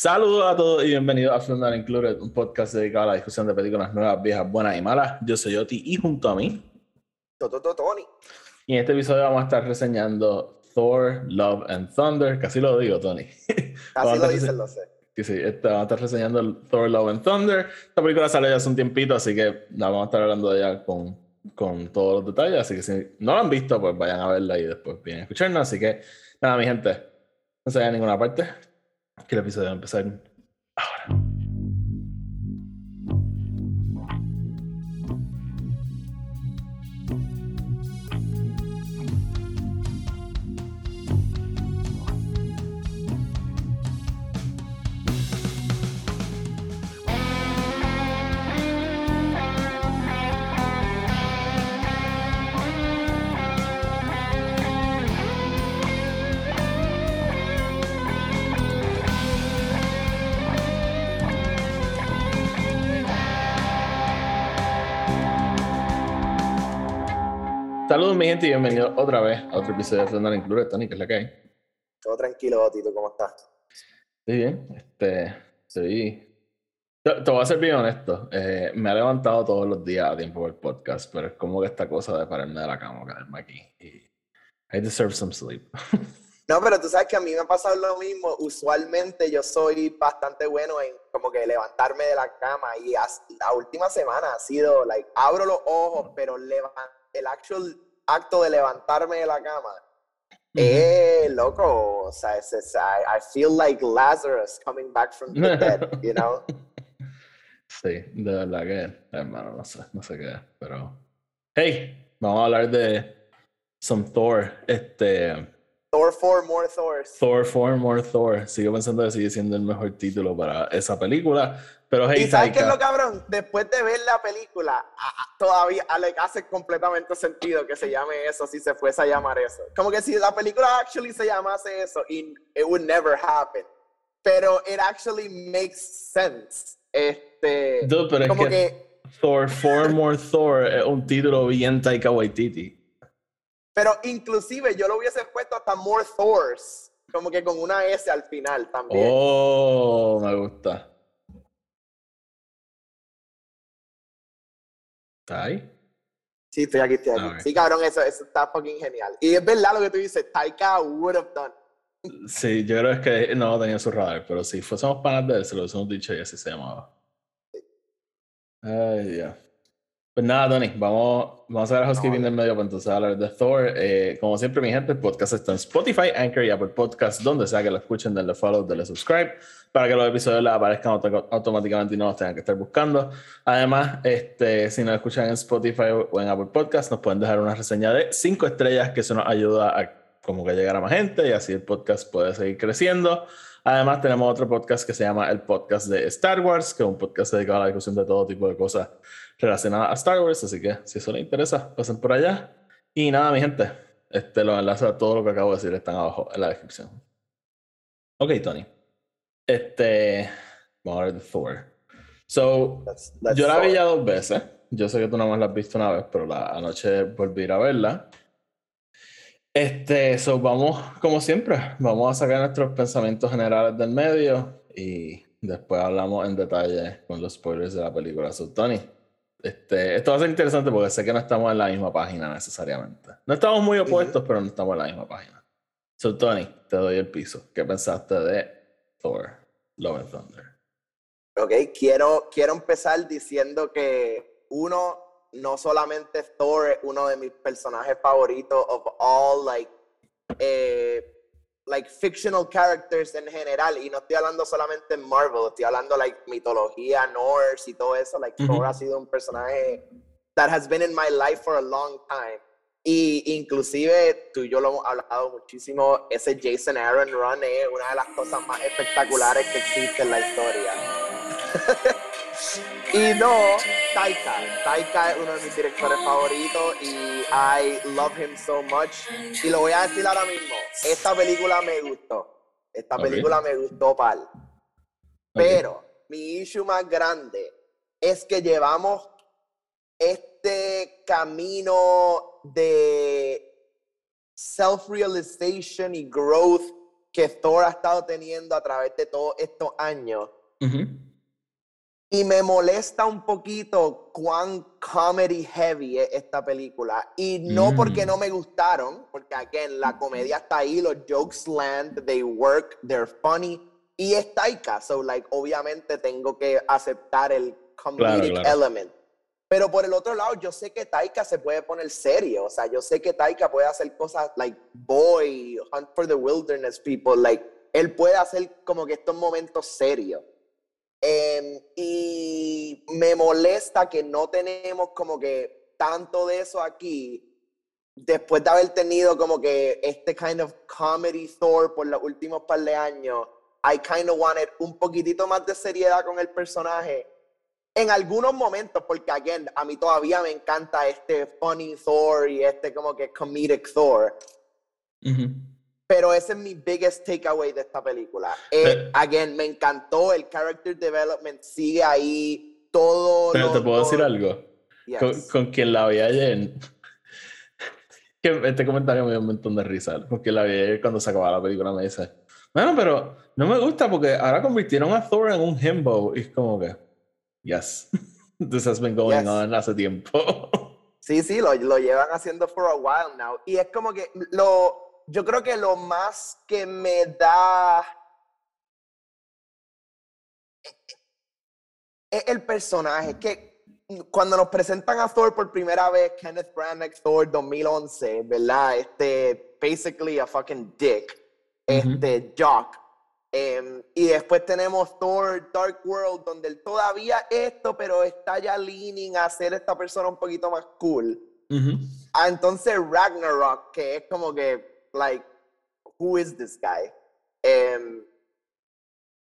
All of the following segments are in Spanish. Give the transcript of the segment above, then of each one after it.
Saludos a todos y bienvenidos a Flundar Included, un podcast dedicado a la discusión de películas nuevas, viejas, buenas y malas. Yo soy Oti y junto a mí. Tony. Y en este episodio vamos a estar reseñando Thor, Love and Thunder. Casi lo digo, Tony. Casi lo dices, lo sé. Sí, sí, este, vamos a estar reseñando Thor, Love and Thunder. Esta película sale ya hace un tiempito, así que la vamos a estar hablando de ella con, con todos los detalles. Así que si no la han visto, pues vayan a verla y después vienen a escucharnos. Así que, nada, mi gente, no se vayan a ninguna parte que el episodio va a gente, y bienvenidos otra vez a otro episodio de Fernando Include. Tony, ¿qué es la que hay? Todo tranquilo, Tito, ¿cómo estás? Estoy bien, este, estoy... Te, te voy a ser bien honesto, eh, me he levantado todos los días a tiempo por el podcast, pero es como que esta cosa de pararme de la cama, caerme aquí, y I deserve some sleep. No, pero tú sabes que a mí me ha pasado lo mismo. Usualmente yo soy bastante bueno en como que levantarme de la cama y la última semana ha sido, like, abro los ojos, pero el actual acto de levantarme de la cama, eh, loco, o sea, es, es, I, I, feel like Lazarus coming back from the dead, you know? Sí, de verdad que, hermano, no sé, no sé qué, pero... Hey, vamos a hablar de some Thor, este... Thor 4, More Thors. Thor 4, More Thor. Sigo pensando que sigue siendo el mejor título para esa película. Pero hey, ¿Y sabes qué es lo cabrón? Después de ver la película, todavía le hace completamente sentido que se llame eso si se fuese a llamar eso. Como que si la película actually se llamase eso, it, it would never happen. Pero it actually makes sense. Este, Dude, pero como es que, que, Thor 4 More Thor es un título bien Taika Waititi. Pero inclusive yo lo hubiese puesto hasta More Thors, como que con una S al final también. Oh, me gusta. ¿Está ahí? Sí, estoy aquí, estoy aquí. Okay. Sí, cabrón, eso, eso está fucking genial. Y es verdad lo que tú dices, Taika would have done. Sí, yo creo que no tenía su radar, pero si fuésemos panas de él, se lo hubiésemos dicho y así se llamaba. Ay, Dios. Pues nada, Tony, vamos, vamos a ver a housekeeping del medio para entonces hablar de Thor. Eh, como siempre, mi gente, el podcast está en Spotify, Anchor y Apple Podcast, donde sea que lo escuchen, denle follow, denle subscribe, para que los episodios les aparezcan auto automáticamente y no los tengan que estar buscando. Además, este, si nos escuchan en Spotify o en Apple Podcast, nos pueden dejar una reseña de 5 estrellas, que eso nos ayuda a como que llegar a más gente y así el podcast puede seguir creciendo. Además, tenemos otro podcast que se llama el podcast de Star Wars, que es un podcast dedicado a la discusión de todo tipo de cosas relacionadas a Star Wars. Así que si eso les interesa, pasen por allá. Y nada, mi gente, este, los enlaces a todo lo que acabo de decir están abajo en la descripción. Ok, Tony. Este. Vamos a ver de Thor. So, that's, that's yo la vi ya dos veces. Yo sé que tú nada más la has visto una vez, pero la anoche volví a ir a verla. Este, so vamos, como siempre, vamos a sacar nuestros pensamientos generales del medio y después hablamos en detalle con los spoilers de la película. So, Tony, este, esto va a ser interesante porque sé que no estamos en la misma página necesariamente. No estamos muy opuestos, pero no estamos en la misma página. So, Tony, te doy el piso. ¿Qué pensaste de Thor, Love and Thunder? Ok, quiero, quiero empezar diciendo que uno, no solamente Thor es uno de mis personajes favoritos of all like eh, like fictional characters en general y no estoy hablando solamente en Marvel, estoy hablando like mitología Norse y todo eso, like Thor ha sido un personaje that has been in my life for a long time. Y inclusive tú y yo lo hemos hablado muchísimo, ese Jason Aaron run es una de las cosas más espectaculares que existe en la historia. Y no, Taika. Taika es uno de mis directores favoritos y I love him so much. Y lo voy a decir ahora mismo. Esta película me gustó. Esta película me gustó, pal. Pero mi issue más grande es que llevamos este camino de self-realization y growth que Thor ha estado teniendo a través de todos estos años. Y me molesta un poquito cuán comedy heavy es esta película. Y no porque no mm. me gustaron, porque again, la comedia está ahí, los jokes land, they work, they're funny. Y es Taika, so like, obviamente tengo que aceptar el comedic element. Pero por el otro lado, yo sé que Taika se puede poner serio. O sea, yo sé que Taika puede hacer cosas like Boy, Hunt for the Wilderness People. Like, él puede hacer como que estos momentos serios. Em, y me molesta que no tenemos como que tanto de eso aquí. Después de haber tenido como que este kind of comedy Thor por los últimos par de años, I kind of wanted un poquitito más de seriedad con el personaje en algunos momentos, porque again, a mí todavía me encanta este funny Thor y este como que comedic Thor. Pero ese es mi biggest takeaway de esta película. Eh, again, me encantó el character development, sigue ahí todo. Pero te puedo decir algo. Con, quien la vi ayer. que este comentario me dio un montón de risa. Porque la vi ayer cuando se acababa la película. Me dice, bueno, pero no me gusta porque ahora convirtieron a Thor en un himbo. Y es como que. Yes. This has been going on hace tiempo. sí, sí, lo, lo, llevan haciendo for a while now. Y es como que lo, yo creo que lo más que me da es el personaje. Que cuando nos presentan a Thor por primera vez, Kenneth Branagh Thor 2011, ¿verdad? Este, basically a fucking dick. Este, Jock Em, y después tenemos Thor Dark World, donde él todavía esto, pero está ya leaning a ser esta persona un poquito más cool. Ah, entonces Ragnarok, que es como que, like, who is this guy? Em,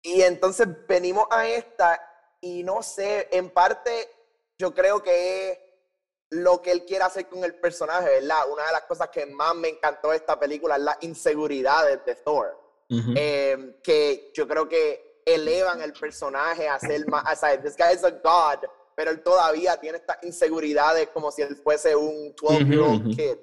y entonces venimos a esta y no sé, en parte yo creo que es lo que él quiere hacer con el personaje, ¿verdad? Una de las cosas que más me encantó de esta película es las inseguridades de Thor. Em, que yo creo que elevan el personaje a ser más, o sea, this guy is a god, pero él todavía tiene estas inseguridades como si él fuese un 12-year-old kid.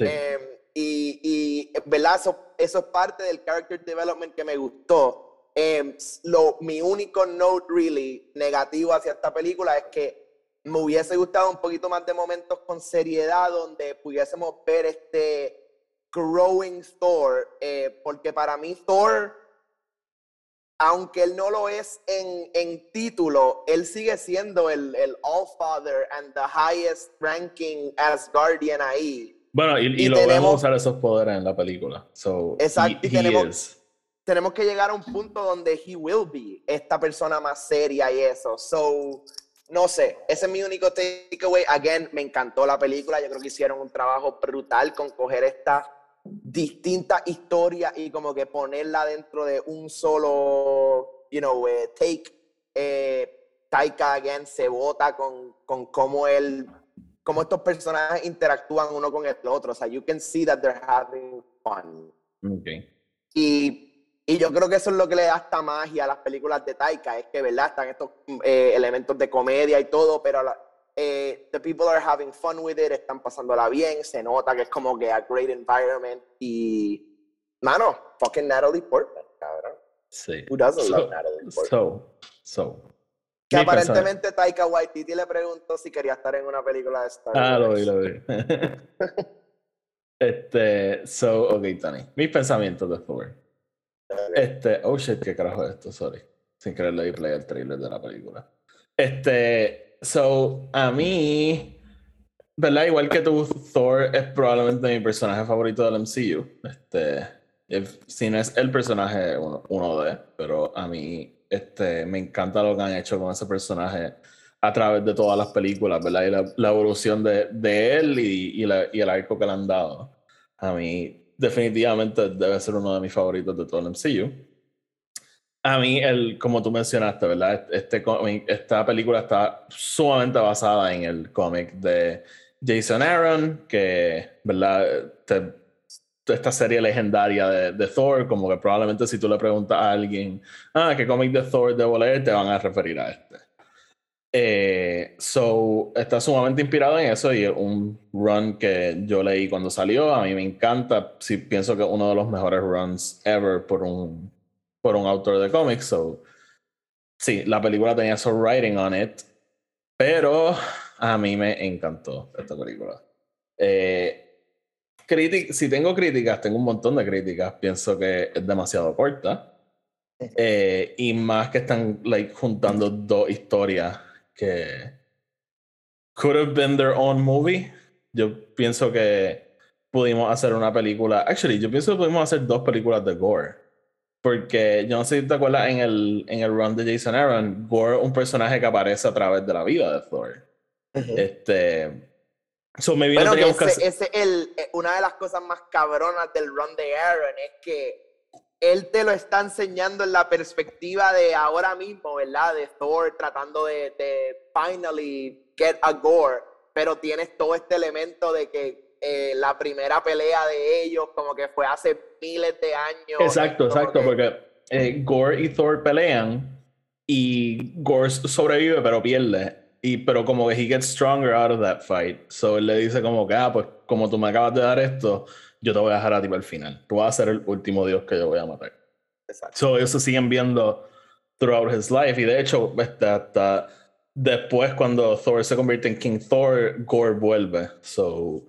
Em, y, y, ¿verdad? Eso, eso, es parte del character development que me gustó. Em, lo, mi único note really negativo hacia esta película es que me hubiese gustado un poquito más de momentos con seriedad donde pudiésemos ver este growing Thor, eh, porque para mí Thor, aunque él no lo es en, en título, él sigue siendo el, el All Father and the highest ranking as Guardian ahí. Bueno, y, lo vemos usar esos poderes en la película. So, exacto, y tenemos, tenemos que llegar a un punto donde he will be esta persona más seria y eso. So, no sé, ese es mi único takeaway. Again, me encantó la película. Yo creo que hicieron un trabajo brutal con coger esta distintas historias y como que ponerla dentro de un solo, you know, eh, take. Eh, Taika, again, se vota con, con cómo él, cómo estos personajes interactúan uno con el otro. O sea, you can see that they're having fun. Okay. Y, y yo creo que eso es lo que le da esta magia a las películas de Taika, es que, ¿verdad? Están estos eh, elementos de comedia y todo, pero la, eh, the people are having fun with it, están pasándola bien, se nota que es como que a great environment y, mano, fucking Natalie Portman, cabrón. Sí. Who doesn't love Natalie Portman? So, so. Que aparentemente Taika Waititi le preguntó si quería estar en una película de Star Wars. Ah, lo vi, lo vi. este, so, ok, Tony. Mis pensamientos de Thor. Este, oh shit, qué carajo es esto, sorry. Sin querer le di play al trailer de la película. Este, So, a mí, ¿verdad? Igual que tú, Thor es probablemente mi personaje favorito del MCU. Este, si no es el personaje uno, de, pero a mí este, me encanta lo que han hecho con ese personaje a través de todas las películas, ¿verdad? Y la, evolución de, de él y, y, la, y, el arco que le han dado. A mí, definitivamente, debe ser uno de mis favoritos de todo el MCU. A mí, el, como tú mencionaste, ¿verdad? Este esta película está sumamente basada en el cómic de Jason Aaron, que, ¿verdad? Esta serie legendaria de, de, Thor, como que probablemente si tú le preguntas a alguien, ah, ¿qué cómic de Thor debo leer? Te van a referir a este. Eh, so, está sumamente inspirado en eso y un run que yo leí cuando salió. A mí me encanta. Sí, pienso que uno de los mejores runs ever por un, por un autor de cómics. So, sí, la película tenía su writing on it, pero a mí me encantó esta película. Eh, si tengo críticas, tengo un montón de críticas. Pienso que es demasiado corta. Eh, y más que están like, juntando dos historias que could have been their own movie. Yo pienso que pudimos hacer una película. Actually, yo pienso que pudimos hacer dos películas de Gore. Porque yo no sé si te acuerdas en el, en el run de Jason Aaron, Gore es un personaje que aparece a través de la vida de Thor. Este. So maybe bueno, ese, ese el, eh, una de las cosas más cabronas del run de Aaron es que él te lo está enseñando en la perspectiva de ahora mismo, ¿verdad? De Thor tratando de, de finally get a gore, pero tienes todo este elemento de que eh, la primera pelea de ellos como que fue hace miles de años. Exacto, exacto, porque eh, Gore y Thor pelean y Gore sobrevive pero pierde. Y, pero como que he gets stronger out of that fight. So él le dice como que, ah, pues como tú me acabas de dar esto, yo te voy a dejar a ti para el final. Tú vas a ser el último dios que yo voy a matar. Exacto. So, ellos se siguen viendo throughout his life. Y de hecho, hasta, después, cuando Thor se convierte en King Thor, Gore vuelve. So,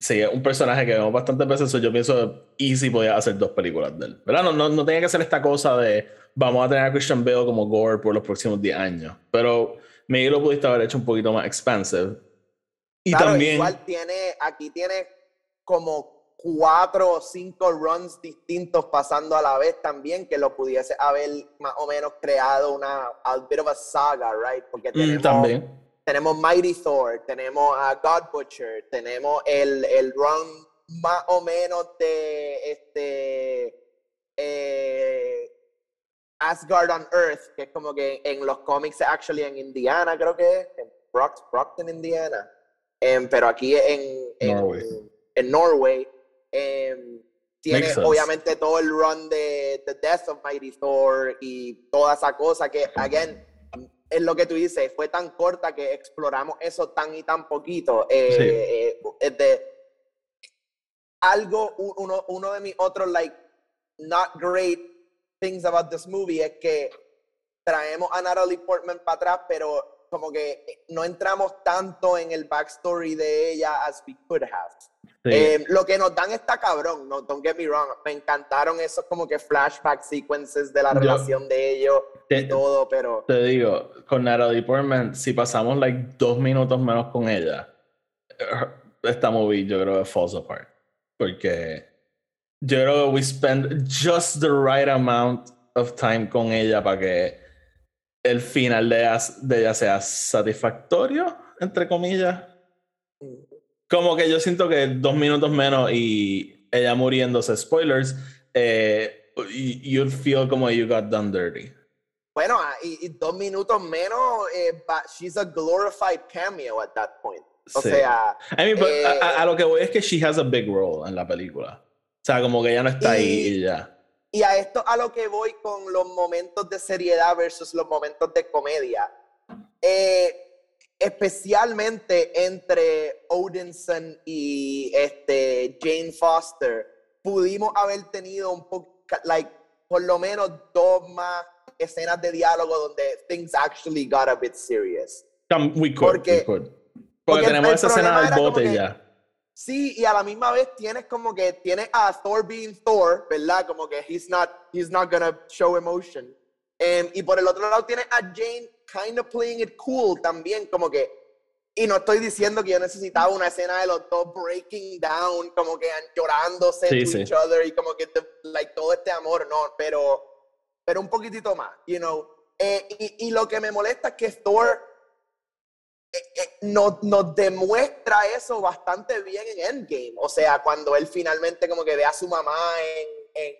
sí, es un personaje que vemos bastantes veces. So yo pienso Easy podía hacer dos películas de él. ¿Verdad? No, no, no tenía que hacer esta cosa de vamos a tener a Christian Bale como Gore por los próximos 10 años. Pero me lo pudiste haber hecho un poquito más expansive. Y también. Igual tiene, aquí tiene como cuatro o cinco runs distintos pasando a la vez también, que lo pudiese haber más o menos creado una a bit of a saga, right? Porque mm, tenemos, tenemos Mighty Thor, tenemos a God Butcher, tenemos el, el run más o menos de este eh, Asgard on Earth, que es como que en los cómics actually en Indiana, creo que es, en Brockton, Indiana. Em, pero aquí en, en, en Norway Em, tiene obviamente todo el run de The Death of Mighty Thor y toda esa cosa que, again, es lo que tú dices, fue tan corta que exploramos eso tan y tan poquito. Eh, eh, de, algo, uno, uno de mis otros, like, not great things about this movie es que traemos a Natalie Portman para atrás, pero como que no entramos tanto en el backstory de ella as we could have. Eh, lo que nos dan está cabrón, no, don't get me wrong. Me encantaron esos como que flashback sequences de la relación de ellos y todo, pero. Te digo, con Natalie Portman, si pasamos like dos minutos menos con ella, esta movie yo creo que falls apart. Porque yo creo que we spend just the right amount of time con ella para que el final de de ella sea satisfactorio, entre comillas. Como que yo siento que dos minutos menos y ella muriéndose, spoilers, eh, you'd feel como you got done dirty. Bueno, ah, y, dos minutos menos, eh, she's a glorified cameo at that point. O sea. I mean, eh, a, lo que voy es que she has a big role en la película. O sea, como que ella no está ahí y ya. Y a esto a lo que voy con los momentos de seriedad versus los momentos de comedia. Eh, especialmente entre Odinson y este, Jane Foster, pudimos haber tenido un poco, like, por lo menos dos más escenas de diálogo donde things actually got a bit serious. we could, porque, Porque, tenemos esa escena del bote ya. Sí, y a la misma vez tienes como que tienes a Thor being Thor, ¿verdad? Como que he's not, he's not gonna show emotion. Em, y por el otro lado tienes a Jane kind of playing it cool también, como que, y no estoy diciendo que yo necesitaba una escena de los dos breaking down, como que llorándose sí, to each other y como que like, todo este amor, no, pero, pero un poquitito más, you know. Eh, y, y, lo que me molesta es que Thor nos, nos, demuestra eso bastante bien en Endgame. O sea, cuando él finalmente como que ve a su mamá en, en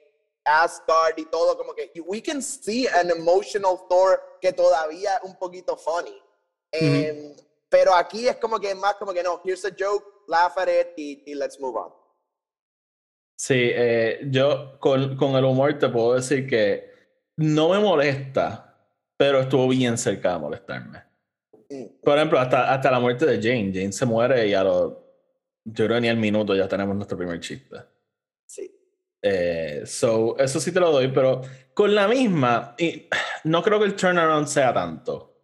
Asgard y todo, como que we can see an emotional Thor que todavía es un poquito funny. Em, pero aquí es como que más como que no, here's a joke, laugh at it y, let's move on. Sí, eh, yo con, con, el humor te puedo decir que no me molesta, pero estuvo bien cerca de molestarme. Por ejemplo, hasta, hasta la muerte de Jane. Jane se muere y a los. Yo creo ni al minuto ya tenemos nuestro primer chiste. Sí. Eh, so, eso sí te lo doy, pero con la misma, y no creo que el turnaround sea tanto.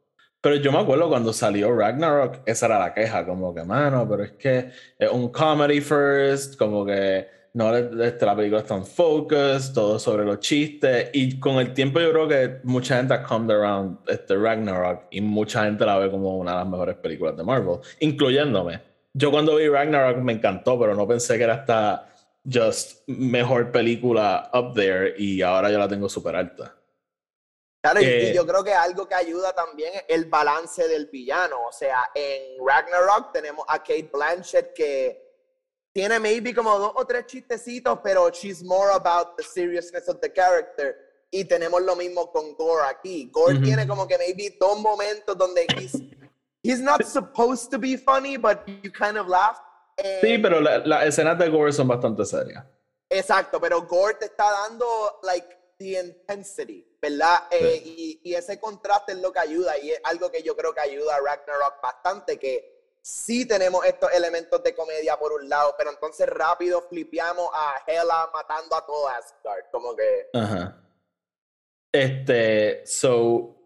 Pero yo me acuerdo cuando salió Ragnarok, esa era la queja, como que, mano, pero es que es un comedy first, como que no este, la película está en focus, todo sobre los chistes, y con el tiempo yo creo que mucha gente ha come around este Ragnarok y mucha gente la ve como una de las mejores películas de Marvel, incluyéndome. Yo cuando vi Ragnarok me encantó, pero no pensé que era hasta just mejor película up there y ahora yo la tengo súper alta. Claro, y eh, yo creo que algo que ayuda también es el balance del villano. O sea, en Ragnarok tenemos a Kate Blanchett que tiene maybe como dos o tres chistecitos, pero she's more about the seriousness of the character. Y tenemos lo mismo con Gore aquí. Gore tiene como que maybe dos momentos donde he's, he's not supposed to be funny, but you kind of laugh. sí, pero las escenas de Gore son bastante serias. Exacto, pero Gore te está dando, like, the intensity. ¿verdad? Eh, y, ese contraste es lo que ayuda y es algo que yo creo que ayuda a Ragnarok bastante, que sí tenemos estos elementos de comedia por un lado, pero entonces rápido flipeamos a Hela matando a todo Asgard, como que... Ajá. Este, so,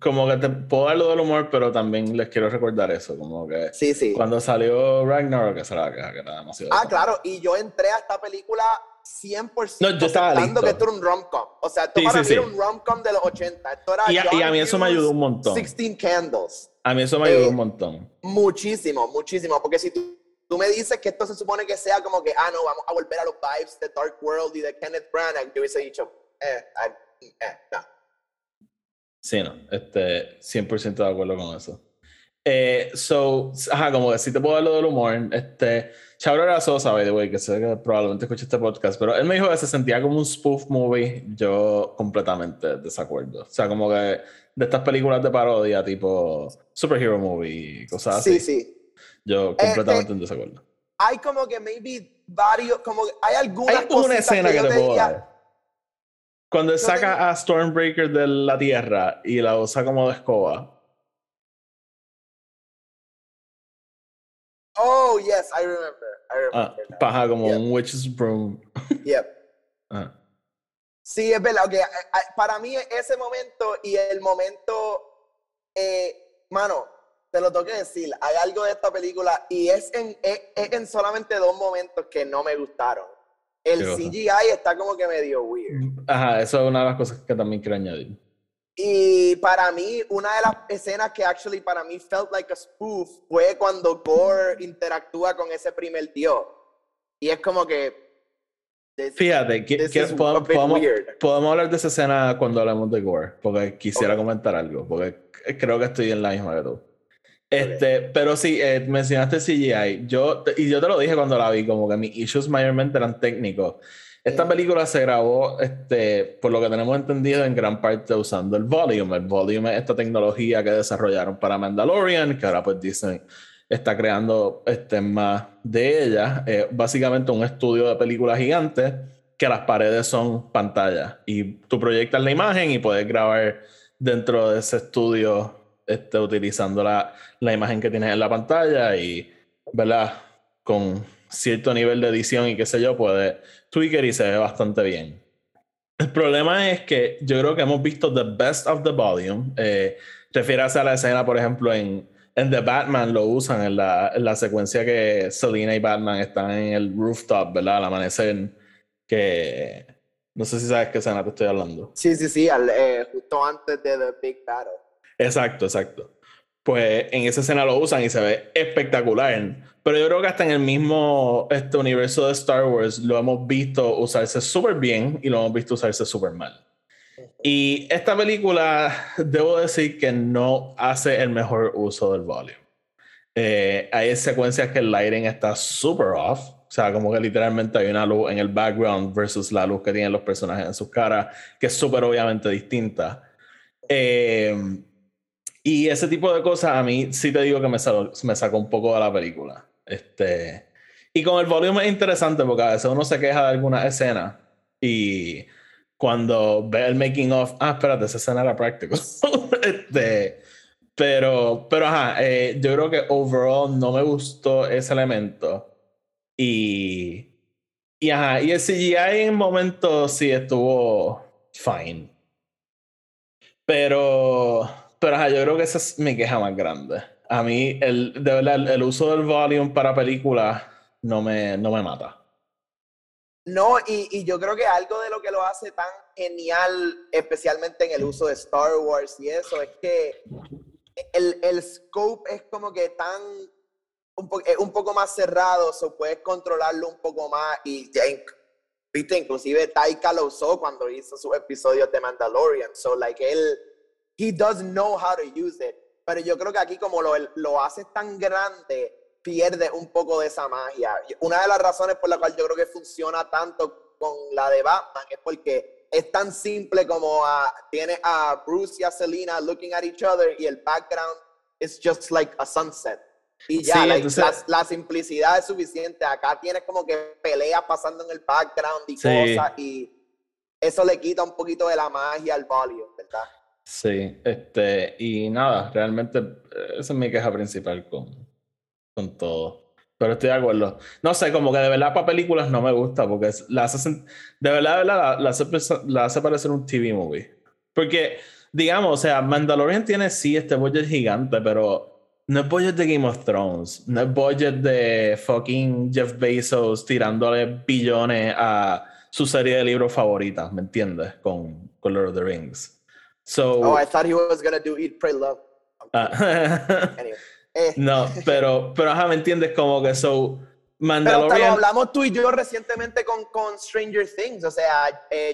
como que te puedo dar lo del humor, pero también les quiero recordar eso, como que sí, sí. cuando salió Ragnarok, que era, que era demasiado... Ah, claro, y yo entré a esta película 100% no, yo estaba listo. que esto era un rom-com. O sea, esto para mí era un rom-com de los 80. Esto era y, y, a mí eso me ayudó un montón. 16 Candles. A mí eso me ayudó eh, un montón. Muchísimo, muchísimo. Porque si tú, tú, me dices que esto se supone que sea como que, ah, no, vamos a volver a los vibes de Dark World y de Kenneth Branagh, yo hubiese dicho, eh, eh, no. Sí, no, este, 100% de acuerdo con eso. Eh, so, ajá, como que si te puedo dar lo del humor, este Chabro era Sosa, by the way, que sé que probablemente escuché este podcast, pero él me dijo que se sentía como un spoof movie. Yo completamente desacuerdo. O sea, como que de estas películas de parodia, tipo superhero movie, cosas así. Sí, sí. Yo eh, completamente en desacuerdo. Hay como que maybe varios, como hay algunas Hay una escena que, te puedo dar. Cuando saca a Stormbreaker de la tierra y la usa como de escoba. Oh, yes, I remember. Ah, paja como un witch's broom. Yep. Ah. Sí, es verdad. Okay. Para mí ese momento y el momento, eh, mano, te lo tengo que decir, hay algo de esta película y es en, es, en solamente dos momentos que no me gustaron. El CGI está como que medio weird. Ajá, eso es una de las cosas que también quiero añadir. Y para mí, una de las escenas que actually para mí felt like a spoof fue cuando Gore interactúa con ese primer dios. Y es como que. Fíjate, que, podemos, podemos, hablar de esa escena cuando hablamos de Gore, porque quisiera comentar algo, porque creo que estoy en la misma de tú. Este, pero sí, eh, mencionaste CGI. Yo, y yo te lo dije cuando la vi, como que mis issues mayormente eran técnicos. Esta película se grabó, este, por lo que tenemos entendido, en gran parte usando el Volume. El Volume es esta tecnología que desarrollaron para Mandalorian, que ahora pues dicen está creando este, más de ella. Eh, básicamente un estudio de películas gigantes que las paredes son pantallas y tú proyectas la imagen y puedes grabar dentro de ese estudio este, utilizando la, la imagen que tienes en la pantalla y, ¿verdad? Con cierto nivel de edición y qué sé yo, puede tweaker y se ve bastante bien. El problema es que yo creo que hemos visto the best of the volume. Eh, a la escena, por ejemplo, en, en The Batman lo usan en la, en la, secuencia que Selina y Batman están en el rooftop, ¿verdad? Al amanecer. Que no sé si sabes qué escena te estoy hablando. Sí, sí, sí, eh, justo antes de The Big Battle. Exacto, exacto. Pues en esa escena lo usan y se ve espectacular. Pero yo creo que hasta en el mismo este universo de Star Wars lo hemos visto usarse súper bien y lo hemos visto usarse súper mal. Y esta película, debo decir que no hace el mejor uso del volume. Eh, hay secuencias que el lighting está súper off. O sea, como que literalmente hay una luz en el background versus la luz que tienen los personajes en sus caras, que es súper obviamente distinta. Eh, y ese tipo de cosas a mí sí te digo que me, me sacó un poco de la película. Este, y con el volumen es interesante porque a veces uno se queja de alguna escena y cuando ve el making of, ah, espérate, esa escena era práctico. este, Pero, pero ajá, eh, yo creo que overall no me gustó ese elemento. Y, y ajá, y el CGI en momentos sí estuvo fine. Pero, pero ajá, yo creo que esa es mi queja más grande. A mí, el, de verdad, el, uso del volume para películas no me, no me mata. No, y, y, yo creo que algo de lo que lo hace tan genial, especialmente en el uso de Star Wars y eso, es que el, el scope es como que tan un, un poco más cerrado, o puedes controlarlo un poco más y viste, inclusive Taika lo usó cuando hizo sus episodios de Mandalorian, so like él, he does know how to use it, pero yo creo que aquí como lo, lo hace tan grande, pierde un poco de esa magia. Una de las razones por la cual yo creo que funciona tanto con la de Batman es porque es tan simple como a, tiene a Bruce y a Selina looking at each other y el background is just like a sunset. Y ya, la, simplicidad es suficiente. Acá tienes como que peleas pasando en el background y cosas, y eso le quita un poquito de la magia al volume, ¿verdad? Sí, este, y nada, realmente eh, esa es mi queja principal con, con todo. Pero estoy de acuerdo. No sé, como que de verdad para películas no me gusta, porque la hace, de verdad, de verdad la, hace, la hace parecer un TV movie. Porque, digamos, o sea, Mandalorian tiene sí este budget gigante, pero no es budget de Game of Thrones, no es budget de fucking Jeff Bezos tirándole billones a su serie de libros favoritas, ¿me entiendes? Con, con Lord of the Rings. So, oh, I thought he was gonna do Eat, Pray, Love. Ah. anyway. Eh. No, pero, pero ajá, ¿me entiendes? Como que so Mandalorian. Pero lo hablamos tú y yo recientemente con, con Stranger Things, o sea. Eh,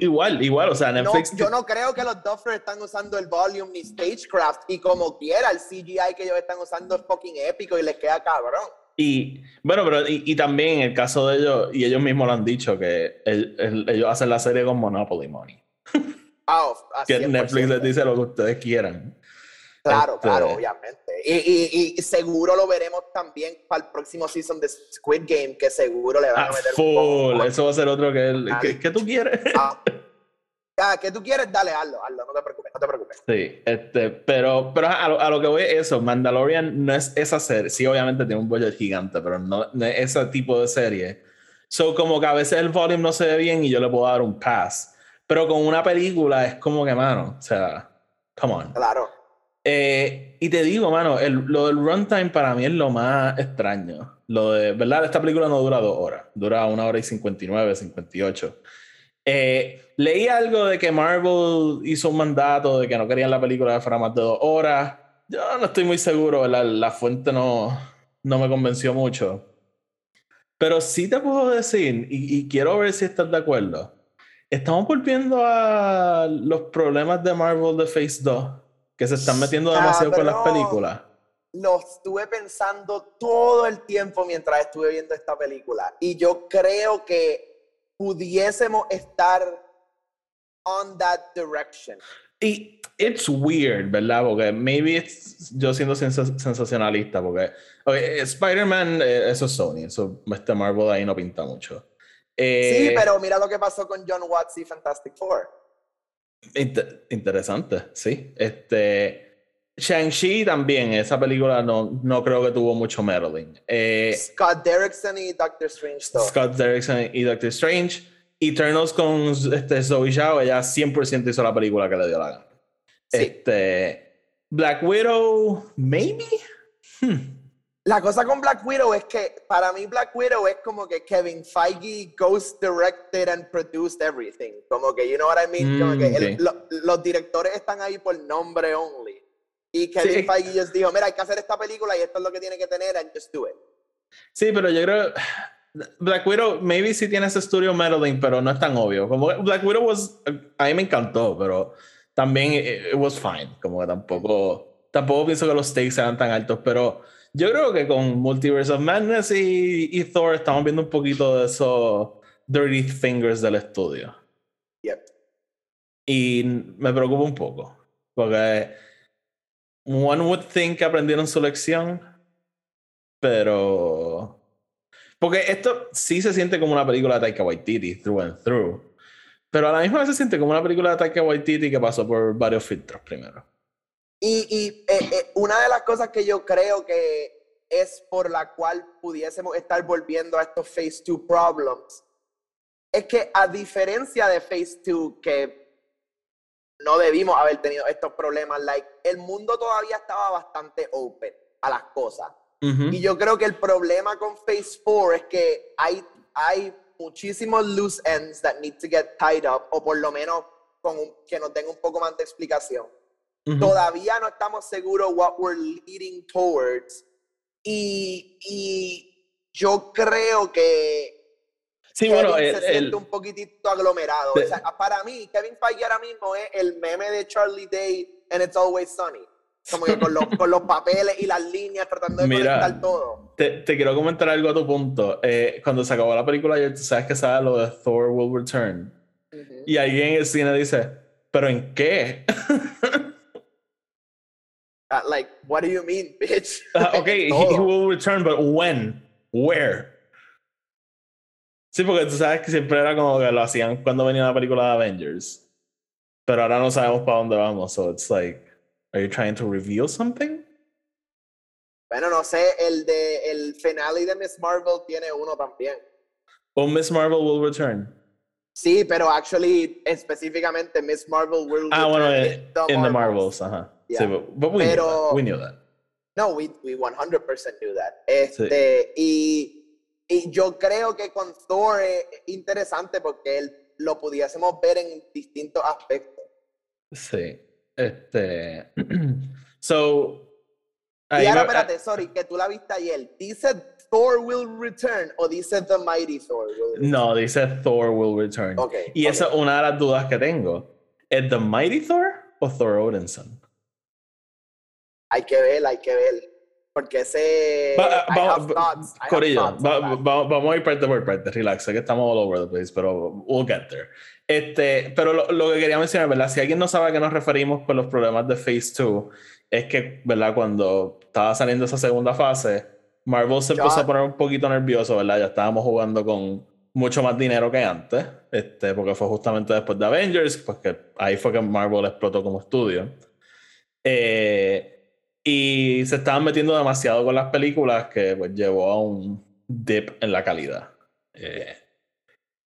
igual, igual, o sea, Netflix. yo no creo que los Duffers están usando el volume ni Stagecraft, y como quiera, el CGI que ellos están usando es fucking épico y les queda cabrón. Y bueno, pero y, también en el caso de ellos, y ellos mismos lo han dicho, que ellos hacen la serie con Monopoly Money. Ah, que Netflix les dice lo que ustedes quieran. Claro, este, claro, obviamente. Y, y, seguro lo veremos también para el próximo season de Squid Game, que seguro le van a ah, meter full. Eso va a ser otro que el, ¿qué, tú quieres? Ah, ah, ¿qué tú quieres? Dale, hazlo, hazlo, no te preocupes, no te preocupes. Sí, este, pero, pero a lo, a lo que voy es eso, Mandalorian no es esa serie, sí, obviamente tiene un budget gigante, pero no, no, es ese tipo de serie. So, como que a veces el volume no se ve bien y yo le puedo dar un pass. Pero con una película es como que, mano, o sea, come on. Claro. Eh, y te digo, mano, el, lo del runtime para mí es lo más extraño. Lo de, ¿verdad? Esta película no dura dos horas, dura una hora y 59, 58. Eh, leí algo de que Marvel hizo un mandato de que no querían la película de fuera más de dos horas. Yo no estoy muy seguro, ¿verdad? La fuente no, no me convenció mucho. Pero sí te puedo decir, y, y quiero ver si estás de acuerdo. Estamos volviendo a los problemas de Marvel de Phase 2 que se están metiendo demasiado con las películas. Lo estuve pensando todo el tiempo mientras estuve viendo esta película. Y yo creo que pudiésemos estar on that direction. Y it's weird, ¿verdad? Porque maybe it's, yo siendo sensacionalista, porque Spider-Man, eh, eso es Sony, eso, este Marvel ahí no pinta mucho. Sí, eh, pero mira lo que pasó con John Watts y Fantastic Four interesante, sí. Este. Shang-Chi también, esa película no, no creo que tuvo mucho meddling. Eh, Scott Derrickson y Doctor Strange. Scott Derrickson y Doctor Strange. Eternals con este, Zoe Zhao, ella 100% hizo la película que le dio la gana. Este, Black Widow, maybe. Hmm. La cosa con Black Widow es que para mí Black Widow es como que Kevin Feige ghost directed and produced everything. Como que, you know what I mean? como que mm, los directores están ahí por nombre only. Y Kevin Feige just dijo, mira, hay que hacer esta película y esto es lo que tiene que tener and just do it. Sí, pero yo creo... Black Widow, maybe sí tiene ese estudio meddling, pero no es tan obvio. Como Black Widow was, a mí me encantó, pero también it, was fine. Como que tampoco, tampoco pienso que los stakes sean tan altos, pero yo creo que con Multiverse of Madness y, Thor estamos viendo un poquito de esos dirty fingers del estudio. Yep. Y me preocupa un poco. Porque one would think que aprendieron su lección, pero. Porque esto sí se siente como una película de Taika Waititi, through and through. Pero a la misma vez se siente como una película de Taika Waititi que pasó por varios filtros primero. Y, y eh, eh, una de las cosas que yo creo que es por la cual pudiésemos estar volviendo a estos Phase 2 problems es que a diferencia de Phase 2, que no debimos haber tenido estos problemas, like, el mundo todavía estaba bastante open a las cosas. Y yo creo que el problema con Phase 4 es que hay, hay muchísimos loose ends that need to get tied up, o por lo menos con que nos den un poco más de explicación. Todavía no estamos seguros what we're leading towards. Y, y yo creo que Sí, bueno, se siente un poquitito aglomerado. o sea, para mí, Kevin Feige ahora mismo es el meme de Charlie Day and It's Always Sunny. Como que con los, con los papeles y las líneas tratando de conectar todo. Te, te, quiero comentar algo a tu punto. Eh, cuando se acabó la película ayer, tú sabes que sabe lo de Thor Will Return. Y alguien en el cine dice, ¿pero en qué? uh, like, what do you mean, bitch? Uh, okay, he, he will return, but when? Where? Sí, porque tú sabes que siempre era como que lo hacían cuando venía la película de Avengers. Pero ahora no sabemos para dónde vamos. So it's like, are you trying to reveal something? Bueno, no sé, el de el finale de Miss Marvel tiene uno también. O Miss Marvel will return. Sí, pero actually, específicamente Miss Marvel will ah, return bueno, in, the, in the Marvels, ajá. Yeah. Sí, but, we, pero, knew that. we knew that. No, we, we 100% knew that. Este, sí. y y yo creo que con Thor es interesante porque él lo pudiésemos ver en distintos aspectos. Sí. Este. so. Y ahora, espérate, sorry, que tú la viste ayer. ¿Dice Thor will return o dice The Mighty Thor? No, dice Thor will return. Okay, y esa es una de las dudas que tengo. ¿Es The Mighty Thor o Thor Odinson? Hay que ver, hay que ver. Porque ese. Corillo, vamos a ir parte por parte, relax, sé que estamos all over the place, pero we'll get there. Este, pero lo, lo, que quería mencionar, ¿verdad? Si alguien no sabe a qué nos referimos con los problemas de Phase 2, es que, ¿verdad? Cuando estaba saliendo esa segunda fase, Marvel se empezó a poner un poquito nervioso, ¿verdad? Ya estábamos jugando con mucho más dinero que antes, este, porque fue justamente después de Avengers, pues que ahí fue que Marvel explotó como estudio. Eh, y se estaban metiendo demasiado con las películas que pues, llevó a un dip en la calidad. Eh,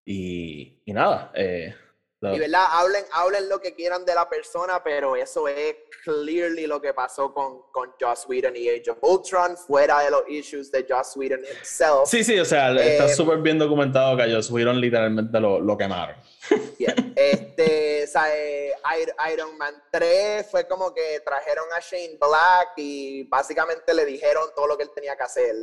y, y, nada. Eh, y verdad, hablen, hablen lo que quieran de la persona, pero eso es clearly lo que pasó con, con Joss Whedon y Age of Ultron, fuera de los issues de Joss Whedon himself. Sí, sí, o sea, está eh, súper bien documentado que Joss Whedon literalmente lo, lo quemaron. Este, o sea, eh, Iron Man 3 fue como que trajeron a Shane Black y básicamente le dijeron todo lo que él tenía que hacer.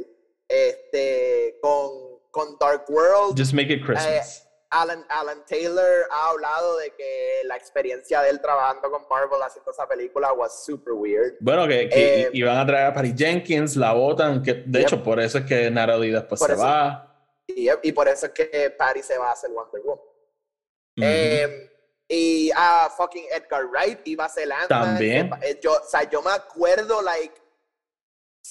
Este, con, con Dark World. Just make it Christmas. Eh, Alan, Alan Taylor ha hablado de que la experiencia de él trabajando con Marvel haciendo esa película was super weird. Bueno, que, que eh, iban a traer a Patty Jenkins, la votan, que de hecho por eso es que Natalie después se va. Y, y, por eso es que Patty se va a hacer Wonder Woman. Em, y a fucking Edgar Wright iba a ser También. Eh, yo, o sea, yo me acuerdo, like,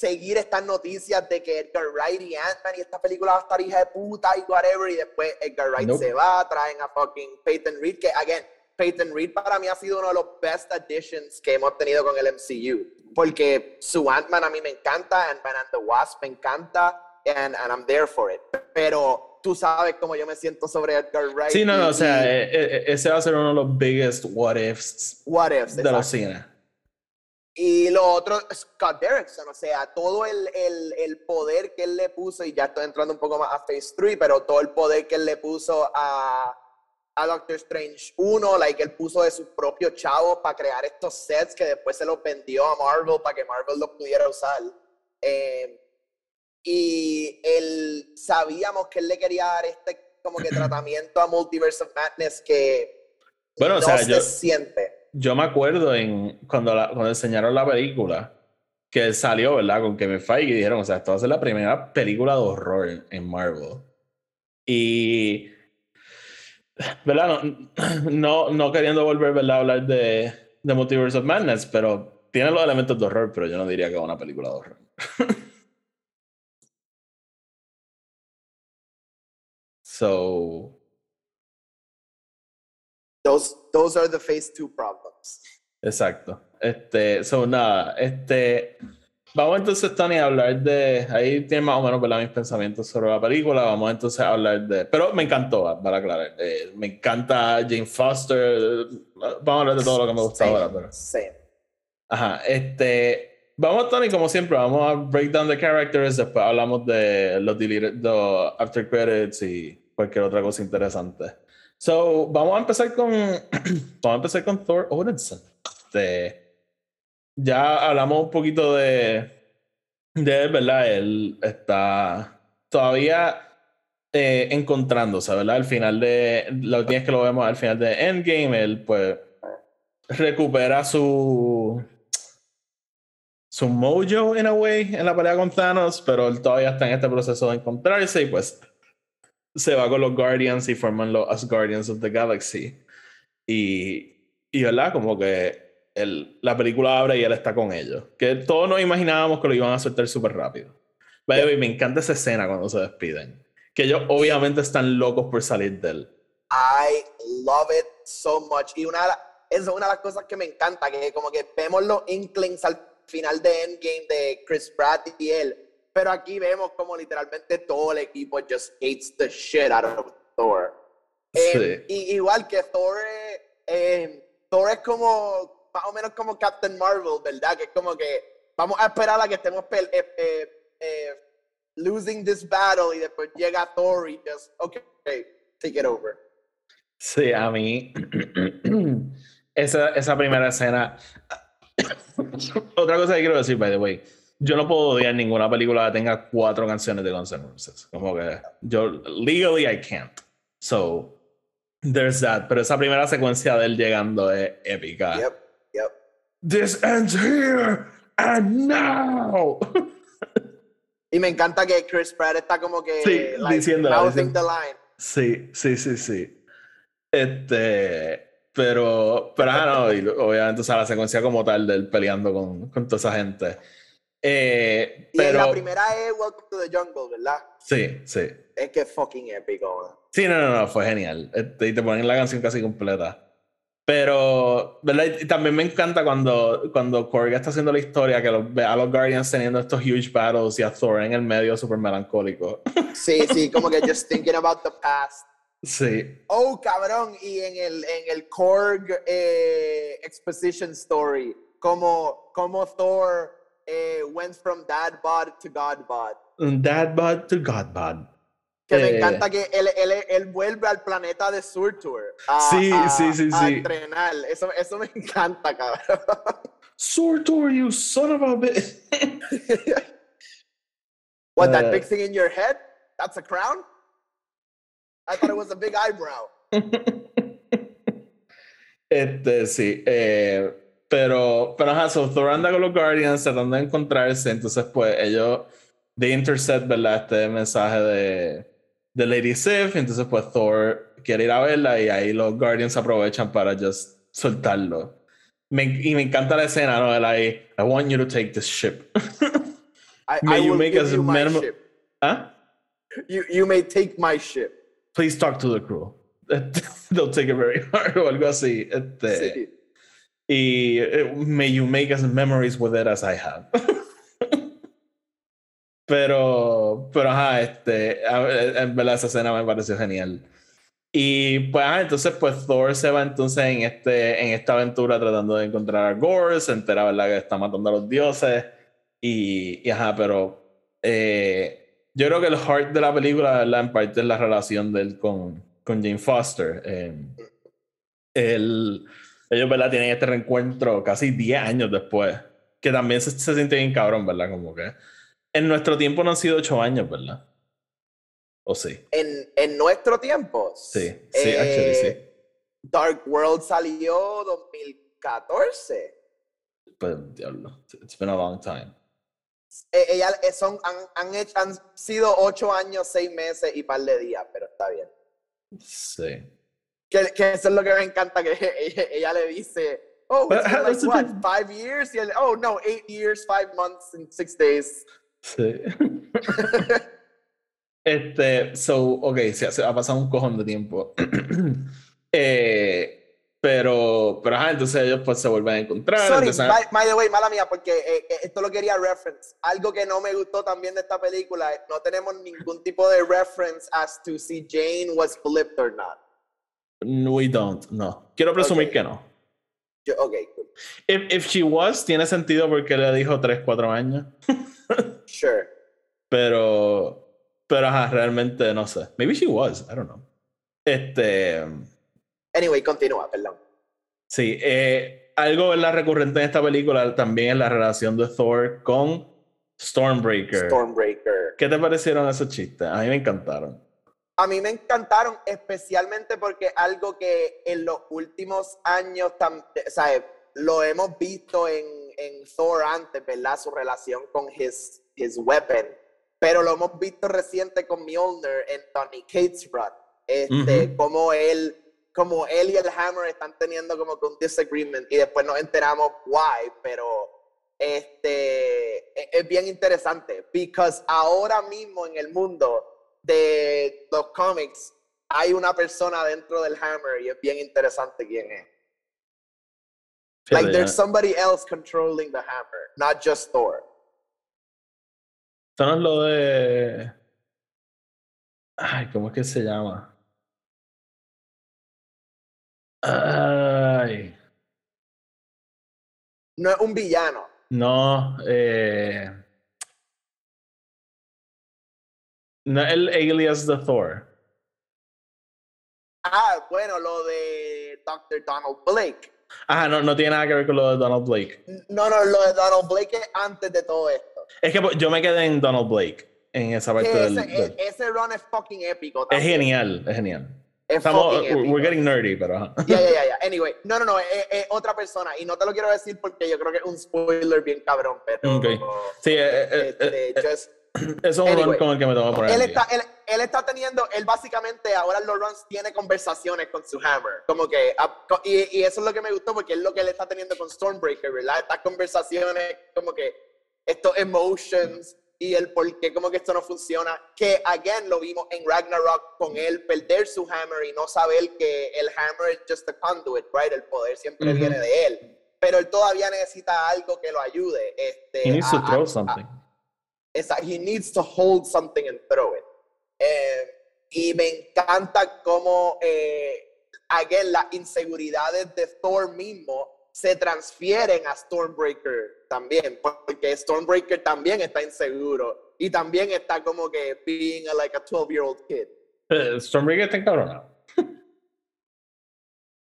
seguir estas noticias de que Edgar Wright y Ant-Man y esta película va a estar hija de puta y whatever, y después Edgar Wright se va, traen a fucking Peyton Reed, que, again, Peyton Reed para mí ha sido uno de los best additions que hemos tenido con el MCU, porque su Ant-Man a mí me encanta, Ant-Man and the Wasp me encanta, and, and I'm there for it, pero tú sabes cómo yo me siento sobre Edgar Wright. Sí, no, no, o sea, eh, eh, ese va a ser uno de los biggest what ifs, what ifs de los cines. Y lo otro, Scott Derrickson, o sea, todo el, el, el, poder que él le puso, y ya estoy entrando un poco más a Phase 3, pero todo el poder que él le puso a, a Doctor Strange 1, like él puso de su propio chavo para crear estos sets que después se los vendió a Marvel para que Marvel los pudiera usar. Eh, y él sabíamos que él le quería dar este como que tratamiento a Multiverse of Madness que bueno, no o sea, se yo, siente. Yo me acuerdo en cuando, la, cuando enseñaron la película que salió, ¿verdad? Con Kevin Feige y dijeron, o sea, esto va a ser la primera película de horror en Marvel. Y ¿verdad? No, no, no, queriendo volver ¿verdad? a hablar de, de Multiverse of Madness, pero tiene los elementos de horror, pero yo no diría que es una película de horror. So those those are the phase two problems. Exacto. Este, so nada, este. Vamos entonces, Tony, a hablar de. Ahí tiene más o menos ¿verdad? mis pensamientos sobre la película. Vamos entonces a hablar de. Pero me encantó, para aclarar. Eh, me encanta Jane Foster. Vamos a hablar de todo lo que me gusta ahora. Pero... Sí. Ajá, este. Vamos, Tony, como siempre, vamos a break down the characters. Después hablamos de los, deleted, los after credits y cualquier otra cosa interesante. So, vamos a empezar con. vamos a empezar con Thor Odinson. De ya hablamos un poquito de, de él, ¿verdad? Él está todavía eh, encontrándose, ¿verdad? Al final de, la última vez que lo vemos al final de Endgame, él pues recupera su su mojo in a way en la pelea con Thanos, pero él todavía está en este proceso de encontrarse y pues se va con los Guardians y forman los Asgardians of the Galaxy. Y, y ¿verdad? Como que el, la película abre y él está con ellos. Que todos nos imaginábamos que lo iban a soltar súper rápido. Baby, me encanta esa escena cuando se despiden. Que ellos obviamente están locos por salir de él. I love it so much. Y una es una de las cosas que me encanta, que como que vemos los inklings al final de Endgame de Chris Pratt y él, pero aquí vemos como literalmente todo el equipo just hates the shit out of Thor. Eh, y, igual que Thor, eh, Thor es como más o menos como Captain Marvel, ¿verdad? Que es como que vamos a esperar a que estemos eh, eh, eh, losing this battle y después llega Thor y just, ok, take it over. Sí, a mí esa, esa primera escena. Otra cosa que quiero decir, by the way, yo no puedo odiar ninguna película que tenga cuatro canciones de Guns N' Roses. Como que yo, legally, I can't. So, there's that. Pero esa primera secuencia de él llegando es épica. Yep. This ends here and now. y me encanta que Chris Pratt está como que sí, like, diciendo, diciendo. the line. Sí, sí, sí, sí. Este, pero, pero ah, no, y obviamente, o sea, la secuencia como tal del peleando con, con toda esa gente. Eh, y pero, la primera es Welcome to the Jungle, ¿verdad? Sí, sí. Es que es fucking épico. Sí, no, no, no, fue genial. Este, y te ponen la canción casi completa. Pero, ¿verdad? Y también me encanta cuando, cuando Korg está haciendo la historia que ve a los Guardians teniendo estos huge battles y a Thor en el medio súper melancólico. Sí, sí, como que just thinking about the past. Sí. Oh, cabrón, y en el, en el Korg eh, Exposition Story, como, como Thor eh, went from dad bod to god bod. Dad bod to god bod. Que me encanta que él, él, él, vuelve al planeta de Surtur. A, sí, sí, sí, a sí. entrenar. Eso, eso me encanta, cabrón. Surtur, you son of a bitch. what, that uh, big thing in your head? That's a crown? I thought it was a big eyebrow. Este, sí. Eh, pero, pero ajá, so Thor anda con los Guardians tratando de encontrarse. Entonces, pues, ellos de intercept, ¿verdad? Este mensaje de de Lady Sif, entonces pues Thor quiere ir a verla y ahí los Guardians aprovechan para just soltarlo. Me, y me encanta la escena, ¿no? El ahí, I want you to take this ship. I, may I you make us you my ship. ¿Ah? You, you may take my ship. Please talk to the crew. They'll take it very hard o algo así. Este, sí. Y eh, may you make as memories with it as I have. Pero, pero ajá, este, en verdad esa escena me pareció genial. Y pues, ajá, entonces, pues Thor se va entonces en, este, en esta aventura tratando de encontrar a Gore, se entera, ¿verdad?, que está matando a los dioses. Y, y ajá, pero eh, yo creo que el heart de la película, ¿verdad?, en parte es la relación de él con, con Jane Foster. Eh, el, ellos, ¿verdad?, tienen este reencuentro casi 10 años después, que también se, se siente bien cabrón, ¿verdad? Como que en nuestro tiempo no han sido ocho años, ¿verdad? ¿O sí? En, en nuestro tiempo. Sí, sí, eh, actually, sí. Dark World salió 2014. Pues, diablo, it's been a long time. Eh, ella, eh, son, han, han, hecho, han sido ocho años, seis meses y par de días, pero está bien. Sí. Que, que eso es lo que me encanta, que ella, ella le dice, oh, it's been like, what, five years? Y él, oh, no, eight years, five months and six days. Sí. este, so, ok, se, ha pasado un cojón de tiempo. eh, Pero, pero ajá, entonces ellos pues se vuelven a encontrar. Sorry, by, by the way, mala mía, porque eh, eh, esto lo quería reference. Algo que no me gustó también de esta película, no tenemos ningún tipo de reference as to si Jane was flipped or not. We don't, no. Quiero presumir que no. Yo, ok, cool. If, if she was, tiene sentido porque le dijo 3, 4 años. sure. Pero, pero ajá, realmente no sé. Maybe she was, I don't know. Este, Anyway, continúa, perdón. sí, eh, algo ¿verdad? recurrente en esta película también es la relación de Thor con Stormbreaker. Stormbreaker. ¿Qué te parecieron esos chistes? A mí me encantaron. A mí me encantaron, especialmente porque algo que en los últimos años, sea, lo hemos visto en, en Thor antes, ¿verdad? Su relación con his, his weapon. Pero lo hemos visto reciente con Mjolnir en Donny Cates Run. Este, como él, como él y el Hammer están teniendo como que un disagreement y después nos enteramos why, pero este e- es bien interesante because ahora mismo en el mundo de los cómics hay una persona dentro del Hammer y es bien interesante quién es. Like there's somebody else controlling the Hammer, not just Thor. Esto no es lo de. Ay, ¿cómo es que se llama? Ay, No es un villano. no. Eh... No el alias de Thor. Ah, bueno, lo de Dr. Donald Blake. Ajá, no, no tiene nada que ver con lo de Donald Blake. No, no, lo de Donald Blake es antes de todo esto. Es que pues, yo me quedé en Donald Blake, en esa parte del. ese, del- e- ese run es fucking épico. Es genial, es genial. Es Estamos, fucking épico. we're getting nerdy, pero ajá. Ya, ya, ya. Anyway, no, no, no, es, es otra persona. Y no te lo quiero decir porque yo creo que es un spoiler bien cabrón, pero. Ok. Sí, eh, eh, eh, este, just- es un run con el que me tengo que poner. él, está, él, él está teniendo, él básicamente ahora en los runs tiene conversaciones con su hammer. Como que, ah, y, y eso es lo que me gustó porque es lo que él está teniendo con Stormbreaker, ¿verdad? Estas conversaciones, como que estos emotions y el por qué como que esto no funciona. Que, again, lo vimos en Ragnarok con él perder su hammer y no saber que el hammer es just a conduit, right? El poder siempre viene de él. Pero él todavía necesita algo que lo ayude. Este, He needs to a- a- throw a- something. It's like he needs to hold something and throw it. Eh, y me encanta cómo, eh, again, las inseguridades de Thor mismo se transfieren a Stormbreaker también, porque Stormbreaker también está inseguro y también está como que being a, like a 12-year-old kid. Eh, Stormbreaker está encabronado.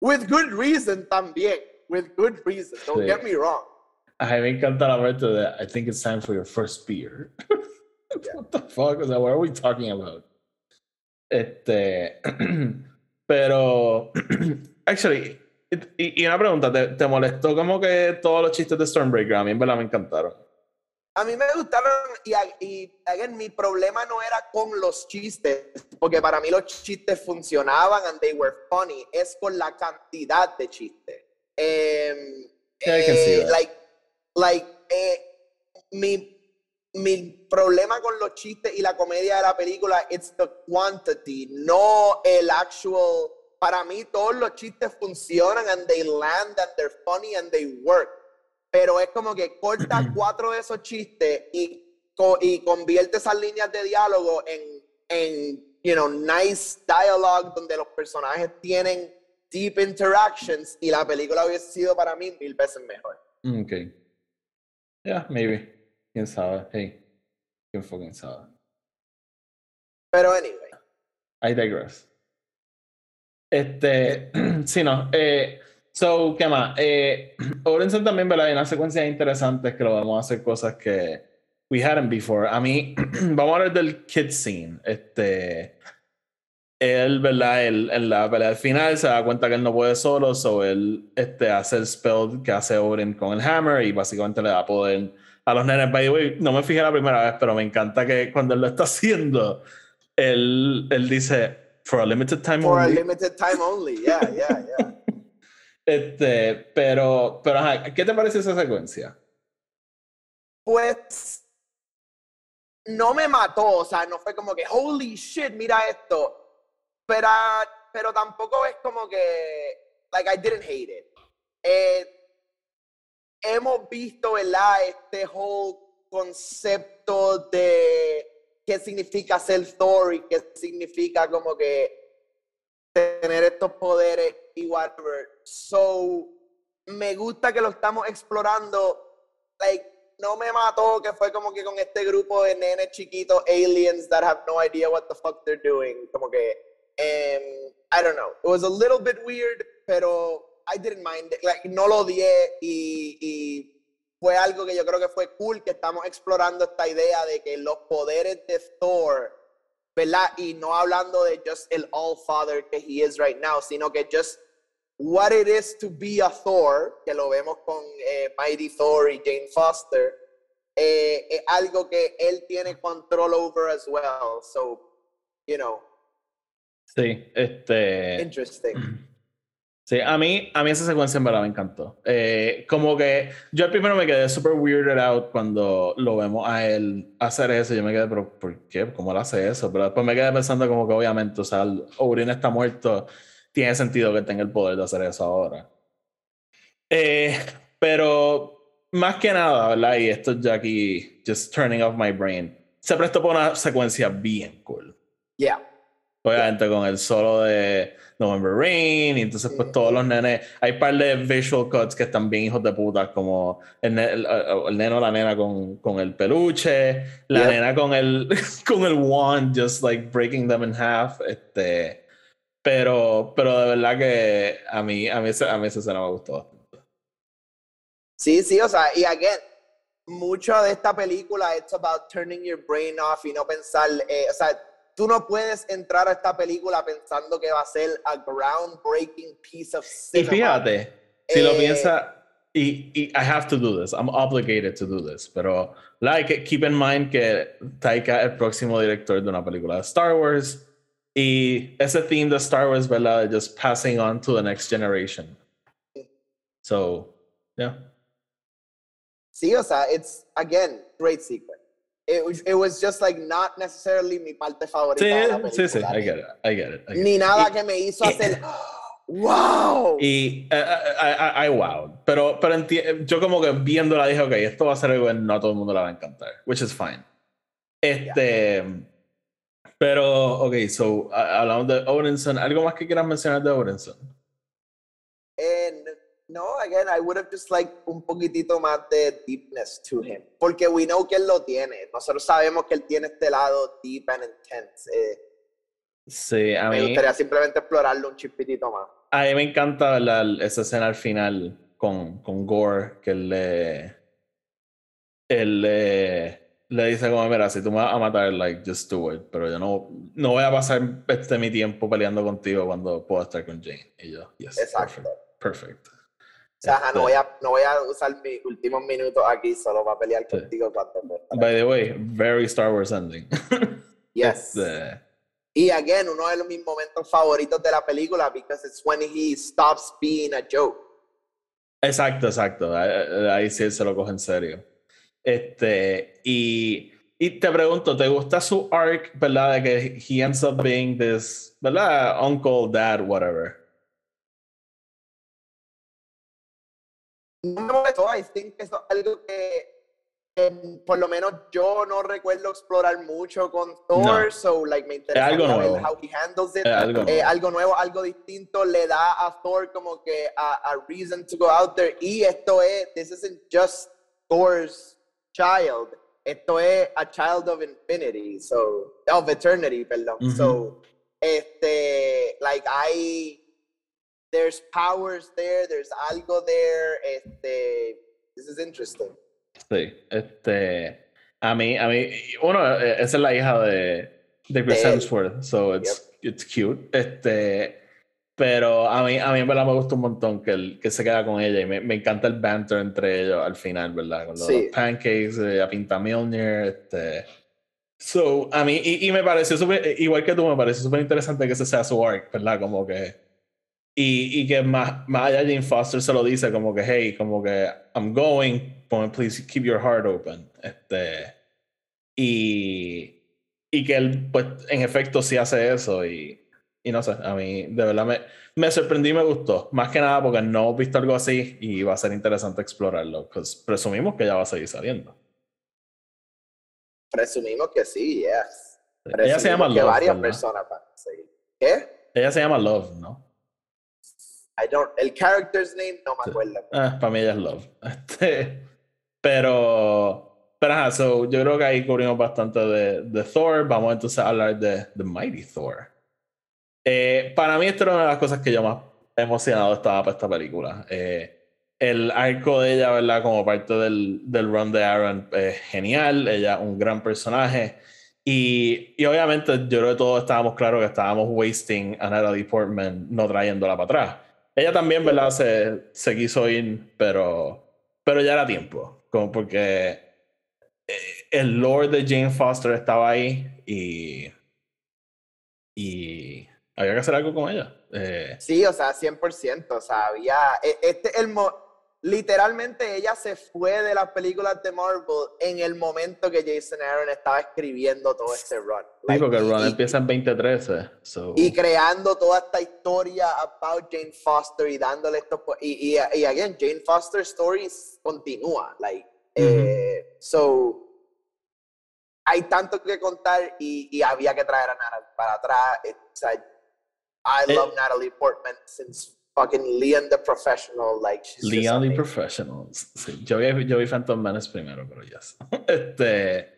With good reason también, with good reason, don't Sí. get me wrong. A mí me encanta la parte de I think it's time for your first beer. What the fuck? O sea, what are we talking about? Este. Pero. Actually, y, una pregunta: ¿te, te molestó como que todos los chistes de Stormbreaker? A mí en verdad me encantaron. A mí me gustaron y, y again, mi problema no era con los chistes, porque para mí los chistes funcionaban and they were funny, es con la cantidad de chistes. Em, Yeah, I can see eh, like, like, eh, mi, mi problema con los chistes y la comedia de la película it's the quantity, no el actual. Para mí todos los chistes funcionan and they land and they're funny and they work pero es como que corta cuatro de esos chistes y, y convierte esas líneas de diálogo en, en, you know, nice dialogue donde los personajes tienen deep interactions y la película hubiese sido para mí mil veces mejor. Ok. Yeah, maybe. Quién sabe. Hey. Quién fucking sabe. Pero anyway, I digress. Este, sí, no. Eh, so, ¿qué más? Eh, Orenson también, ¿verdad? Hay unas secuencias interesantes que lo vamos a hacer cosas que we hadn't before. A mí, vamos a hablar del kid scene. Este, él, ¿verdad? Él, en la pelea al final se da cuenta que él no puede solo, so él este, hace el spell que hace Oren con el hammer y básicamente le da poder a los nenes. By the way, no me fijé la primera vez, pero me encanta que cuando él lo está haciendo, él, él dice, for a limited time for a only. limited time only, yeah, yeah, yeah. Este, pero, pero, ajá, ¿qué te parece esa secuencia? Pues no me mató, o sea, no fue como que, holy shit, mira esto, pero, pero tampoco es como que, like, I didn't hate it. Eh, hemos visto, ¿verdad? Este whole concepto de qué significa ser Thor y qué significa como que tener estos poderes y whatever. So, me gusta que lo estamos explorando. Like, no me mató que fue como que con este grupo de nenes chiquitos, aliens that have no idea what the fuck they're doing. Como que, um, I don't know. It was a little bit weird, pero I didn't mind it. Like, no lo odié y, y fue algo que yo creo que fue cool que estamos explorando esta idea de que los poderes de Thor, ¿verdad? Y no hablando de just el All Father que he is right now, sino que just what it is to be a Thor, que lo vemos con eh, Mighty Thor y Jane Foster, eh, es algo que él tiene control over as well. So, you know. Sí, este. Interesting. Sí, a mí, a mí esa secuencia en verdad me encantó. Eh, como que yo al primero me quedé super weirded out cuando lo vemos a él hacer eso. Yo me quedé, pero ¿por qué? ¿Cómo él hace eso? Pero después me quedé pensando como que obviamente, o sea, Odin está muerto, tiene sentido que tenga el poder de hacer eso ahora. Eh, pero más que nada, ¿verdad? Y esto ya aquí, just turning off my brain, se prestó por una secuencia bien cool. Yeah. Obviamente con el solo de November Rain, y entonces pues todos los nenes, hay un par de visual cuts que están bien hijos de puta, como el, el, el, neno o la nena con, con el peluche, la nena con el, con el wand, just like breaking them in half, este, pero, pero de verdad que a mí, a mí, a mí esa escena me gustó. Sí, sí, o sea, y again, mucho de esta película it's about turning your brain off y no pensar, eh, o sea, tú no puedes entrar a esta película pensando que va a ser a groundbreaking piece of cinema. Y fíjate, si lo eh, piensa, y, y, I have to do this, I'm obligated to do this, pero like, keep in mind que Taika es el próximo director de una película de Star Wars y ese theme de Star Wars, ¿verdad? Just passing on to the next generation. So, yeah. Sí, o sea, it's, again, great secret it was, it was just like not necessarily mi parte favorita sí, de la película. Sí, sí, I get it, I get it. I get Ni it. nada y, que me hizo hacer, wow. Y I, I, I, wow. Pero, pero yo como que viéndola dije, ok, esto va a ser algo que no a todo el mundo le va a encantar, which is fine. Este, yeah. pero, ok, so, hablamos de Odinson. ¿Algo más que quieras mencionar de Odinson? No, again, I would have just liked un poquitito más de deepness to him. Porque we know que él lo tiene. Nosotros sabemos que él tiene este lado deep and intense. Eh, sí, a me mí. Me gustaría simplemente explorarlo un chispitito más. A mí me encanta la, esa escena al final con, con Gore, que él le. Él le, le dice como, mira, si tú me vas a matar, like, just do it. Pero yo no, no voy a pasar este mi tiempo peleando contigo cuando puedo estar con Jane. Y yo, yes, Exacto. perfect. Sea, no, voy a, no voy a usar mis últimos minutos aquí solo para pelear sí. contigo cuando By the way, very Star Wars ending. yes. Este... Y again, uno de los mis momentos favoritos de la película, because it's when he stops being a joke. Exacto, exacto. Ahí, ahí sí se lo coge en serio. Este, y, y te pregunto, ¿te gusta su arc, verdad? De que he ends up being this, ¿verdad? Uncle, dad, whatever. No me molestó. I think eso es algo que, que, por lo menos yo no recuerdo explorar mucho con Thor, no. so like me interesa algo nuevo. how he handles it. Es algo, eh, nuevo. algo nuevo, algo distinto, le da a Thor como que a, a reason to go out there. Y esto es, this isn't just Thor's child. Esto es a child of infinity, so, of eternity, perdón. Mm -hmm. So, este, like, I, there's powers there, there's algo there, este, this is interesting. Sí, este, a mí, a mí, uno, esa es la hija de, de Chris Hemsworth, so it's, yep. it's cute, este, pero a mí, a mí en verdad me gusta un montón que, el, que se queda con ella y me, me encanta el banter entre ellos al final, ¿verdad? Con los, sí. los pancakes, eh, a Pinta Milner, este... So, a mí, y, y me pareció súper, igual que tú, me pareció súper interesante que ese sea su arc, ¿verdad? Como que y, y, que más, más allá Jane Foster se lo dice como que, hey, como que I'm going, please keep your heart open. Este, y, y que él, pues, en efecto sí hace eso y, y no sé, a mí de verdad me, me sorprendí y me gustó. Más que nada porque no he visto algo así y va a ser interesante explorarlo. Pues presumimos que ya va a seguir saliendo. Presumimos que sí, yes. Ella se llama Love. varias personas van a seguir. ¿Qué? Ella se llama Love, ¿no? I don't, el character's name no me acuerdo. Ah, para mí ella es Love. Este, pero, pero ajá, so, yo creo que ahí cubrimos bastante de, de Thor. Vamos entonces a hablar de The Mighty Thor. Eh, para mí, esto era una de las cosas que yo más emocionado estaba para esta película. Eh, el arco de ella, ¿verdad? Como parte del, del run de Aaron, es genial. Ella, un gran personaje. Y, y, obviamente, yo creo que todos estábamos claros que estábamos wasting a Natalie Portman no trayéndola para atrás. Ella también, ¿verdad? Se, se quiso ir, pero, pero ya era tiempo. Como porque eh, el Lord de Jane Foster estaba ahí y. Y había que hacer algo con ella. Eh, sí, o sea, 100%. O sea, había. E, este, el, literalmente ella se fue de las películas de Marvel en el momento que Jason Aaron estaba escribiendo todo este run. Sí, porque el run empieza en 2013. Y creando toda esta historia about Jane Foster y dándole esto. Y, y, y again, Jane Foster Stories continúa. Like, eh, so, hay tanto que contar y, y había que traer a Natalie para atrás. O sea, I eh, love Natalie Portman since fucking Leon the Professional. Like, she's Leon the Professional. Sí, yo, vi, yo vi Phantom Menace primero, pero yes. este.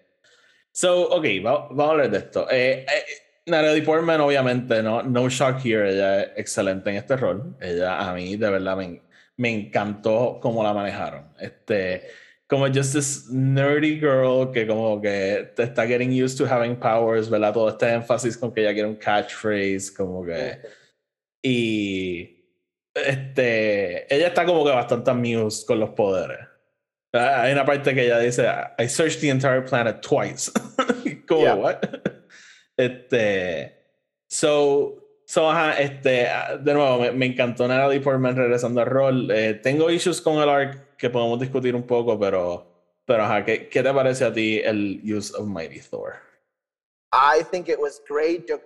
So, ok, vamos, a hablar de esto. Eh, eh, Natalie Portman, obviamente, no, no shock here, ella es excelente en este rol. Ella, a mí, de verdad, me, me encantó cómo la manejaron. Este como just this nerdy girl que como que te está getting used to having powers, ¿verdad? Todo este énfasis con que ella quiere un catchphrase, como que... Y... Este, ella está como que bastante amused con los poderes. Ah, hay una parte que ella dice, I searched the entire planet twice. como, what? Este... So... So, ajá, este, de nuevo, me, me encantó Natalie Portman regresando al rol. Eh, tengo issues con el arc que podemos discutir un poco, pero, pero ajá, ¿qué, ¿qué te parece a ti el use of Mighty Thor? I think it was great. Yo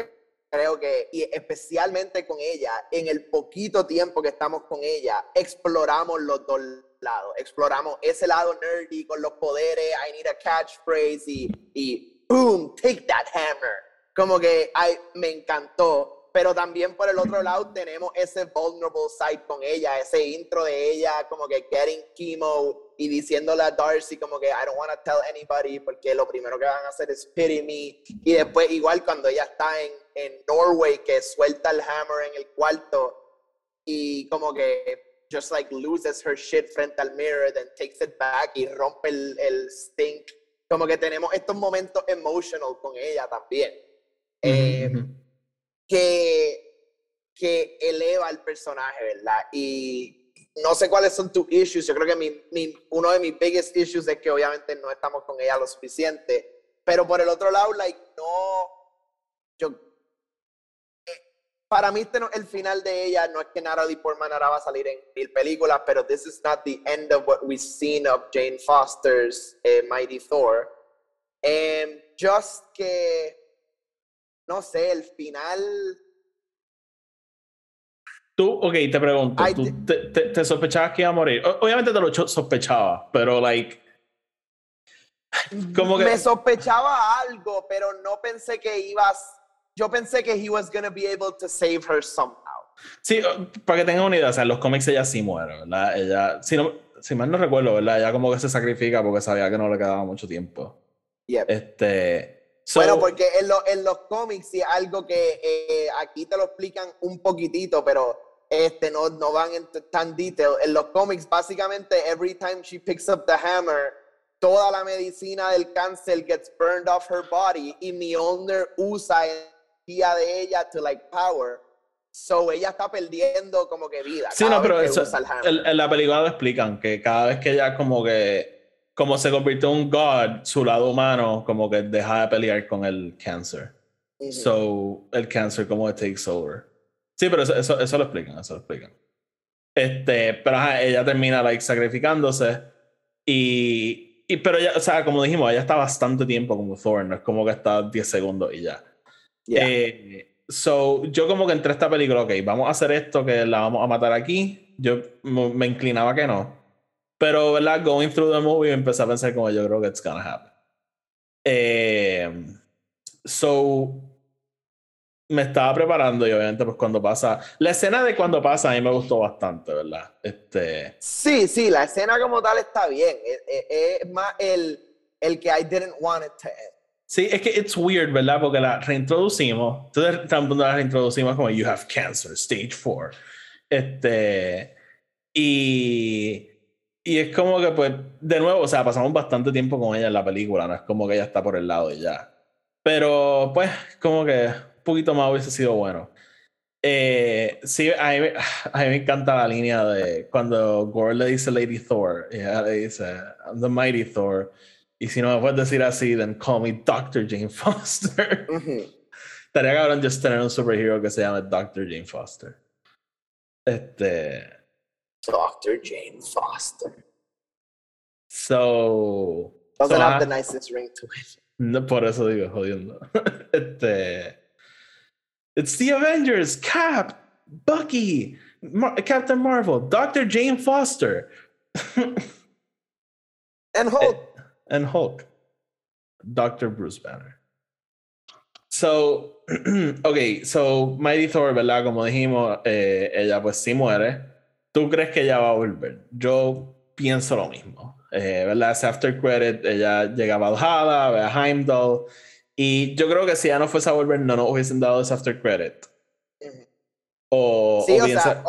creo que, y especialmente con ella, en el poquito tiempo que estamos con ella, exploramos los dos lados. Exploramos ese lado nerdy con los poderes, I need a catchphrase y, y boom, take that hammer. Como que ay, me encantó pero también por el otro lado tenemos ese vulnerable side con ella, ese intro de ella como que getting chemo y diciéndole a Darcy como que I don't want to tell anybody porque lo primero que van a hacer es pity me y después igual cuando ella está en, en Norway que suelta el hammer en el cuarto y como que just like loses her shit frente al mirror then takes it back y rompe el, el stink como que tenemos estos momentos emotional con ella también eh, que, que eleva el personaje, ¿verdad? Y no sé cuáles son tus issues. Yo creo que mi, mi, uno de mis biggest issues es que obviamente no estamos con ella lo suficiente. Pero por el otro lado, like, no. Yo. Para mí, este no, el final de ella no es que Natalie Portman ahora va a salir en mil películas, pero this is not the end of what we've seen of Jane Foster's eh, Mighty Thor. And just que no sé, el final... Tú, ok, te pregunto, ¿tú te, sospechabas que iba a morir? obviamente te lo sospechaba, pero like... Como que... Me sospechaba algo, pero no pensé que ibas... Yo pensé que he was gonna be able to save her somehow. Sí, para que tengan una idea, o sea, en los cómics ella sí muere, ¿verdad? Ella, si, no, si mal no recuerdo, ¿verdad? Ella como que se sacrifica porque sabía que no le quedaba mucho tiempo. Yep. Este bueno, porque en, en, los cómics sí algo que eh, aquí te lo explican un poquitito, pero este no, no van en tan detail. En los cómics, básicamente, every time she picks up the hammer, toda la medicina del cáncer gets burned off her body y Mjolnir usa energía de ella to like power. So ella está perdiendo como que vida. Sí, no, pero eso, en la película lo explican que cada vez que ella como que como se convirtió en un god, su lado humano como que deja de pelear con el cáncer. So, el cáncer como que takes over. Sí, pero eso, eso, lo explican, eso lo explican. Este, pero ella termina like, sacrificándose y, y, pero ya, o sea, como dijimos, ella está bastante tiempo como Thor, no es como que está 10 segundos y ya. Eh, so, yo como que entre esta película, ok, vamos a hacer esto, que la vamos a matar aquí. Yo me inclinaba que no. Pero, ¿verdad? Going through the movie, empecé a pensar como yo creo que it's gonna happen. Eh, so, me estaba preparando y obviamente pues cuando pasa, la escena de cuando pasa a mí me gustó bastante, ¿verdad? Este... Sí, sí, la escena como tal está bien, es, más el, el que I didn't want it to end. Sí, es que it's weird, ¿verdad? Porque la reintroducimos, entonces la reintroducimos como you have cancer, stage 4. Este, y, y es como que pues, de nuevo, o sea, pasamos bastante tiempo con ella en la película, no es como que ella está por el lado y ya. Pero pues, como que poquito más hubiese sido bueno. Eh, sí, a mí, a mí, me encanta la línea de cuando Gore le dice Lady Thor, ella le dice, I'm the Mighty Thor. Y si no me puedes decir así, then call me Dr. Jane Foster. Estaría cabrón just tener un superhero que se llame Dr. Jane Foster. Este. Dr. Jane Foster. So. Doesn't so, have the nicest ring to it. No, por eso digo, jodiendo. este. It's the Avengers, Cap, Bucky, Mar Captain Marvel, Dr. Jane Foster. and Hulk. Eh, And Hulk. Dr. Bruce Banner. So, ok, so Mighty Thor, ¿verdad? Como dijimos, eh, ella pues sí muere. ¿Tú crees que ella va a volver? Yo pienso lo mismo. Eh, ¿Verdad? Ese after credit, ella llega a Valhalla, ve a Heimdall y yo creo que si ya no fuese a volver, no nos hubiesen dado ese after credit. O, sí, o, sea,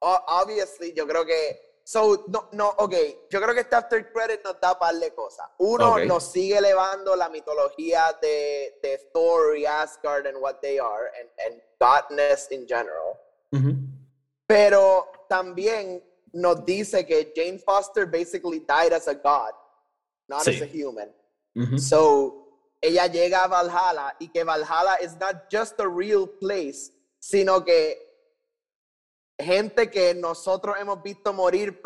obviously, yo creo que. So, no, no, ok. Yo creo que este after credit nos da un par de cosas. Uno, nos sigue elevando la mitología de, de Thor y Asgard and what they are, and, and godness in general. Pero también nos dice que Jane Foster basically died as a god, not as a human. So, ella llega a Valhalla y que Valhalla is not just a real place, sino que gente que nosotros hemos visto morir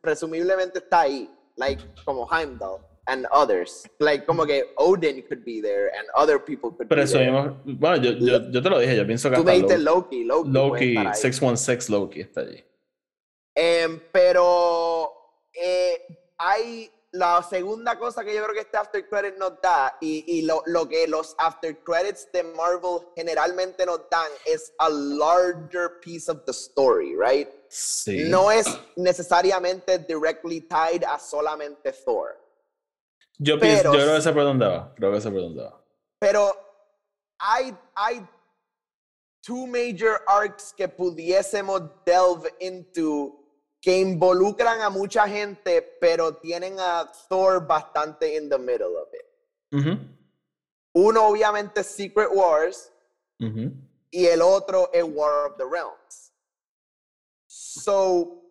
presumiblemente está ahí, like como Heimdall and others. Like como que Odin could be there and other people could be there. Bueno, yo, yo, yo, te lo dije, yo pienso que Tú me dijiste Loki, Loki. Loki, 616 Loki está allí. Em, pero eh, hay la segunda cosa que yo creo que este after credit nos da y, y lo, lo, que los after credits de Marvel generalmente nos dan es a larger piece of the story, right? Sí. No es necesariamente directly tied a solamente Thor. Yo, pienso, yo creo que se va. Creo que se va. Pero hay, hay two major arcs que pudiésemos delve into que involucran a mucha gente, pero tienen a Thor bastante in the middle of it. Uno, obviamente, Secret Wars, y el otro es War of the Realms. So.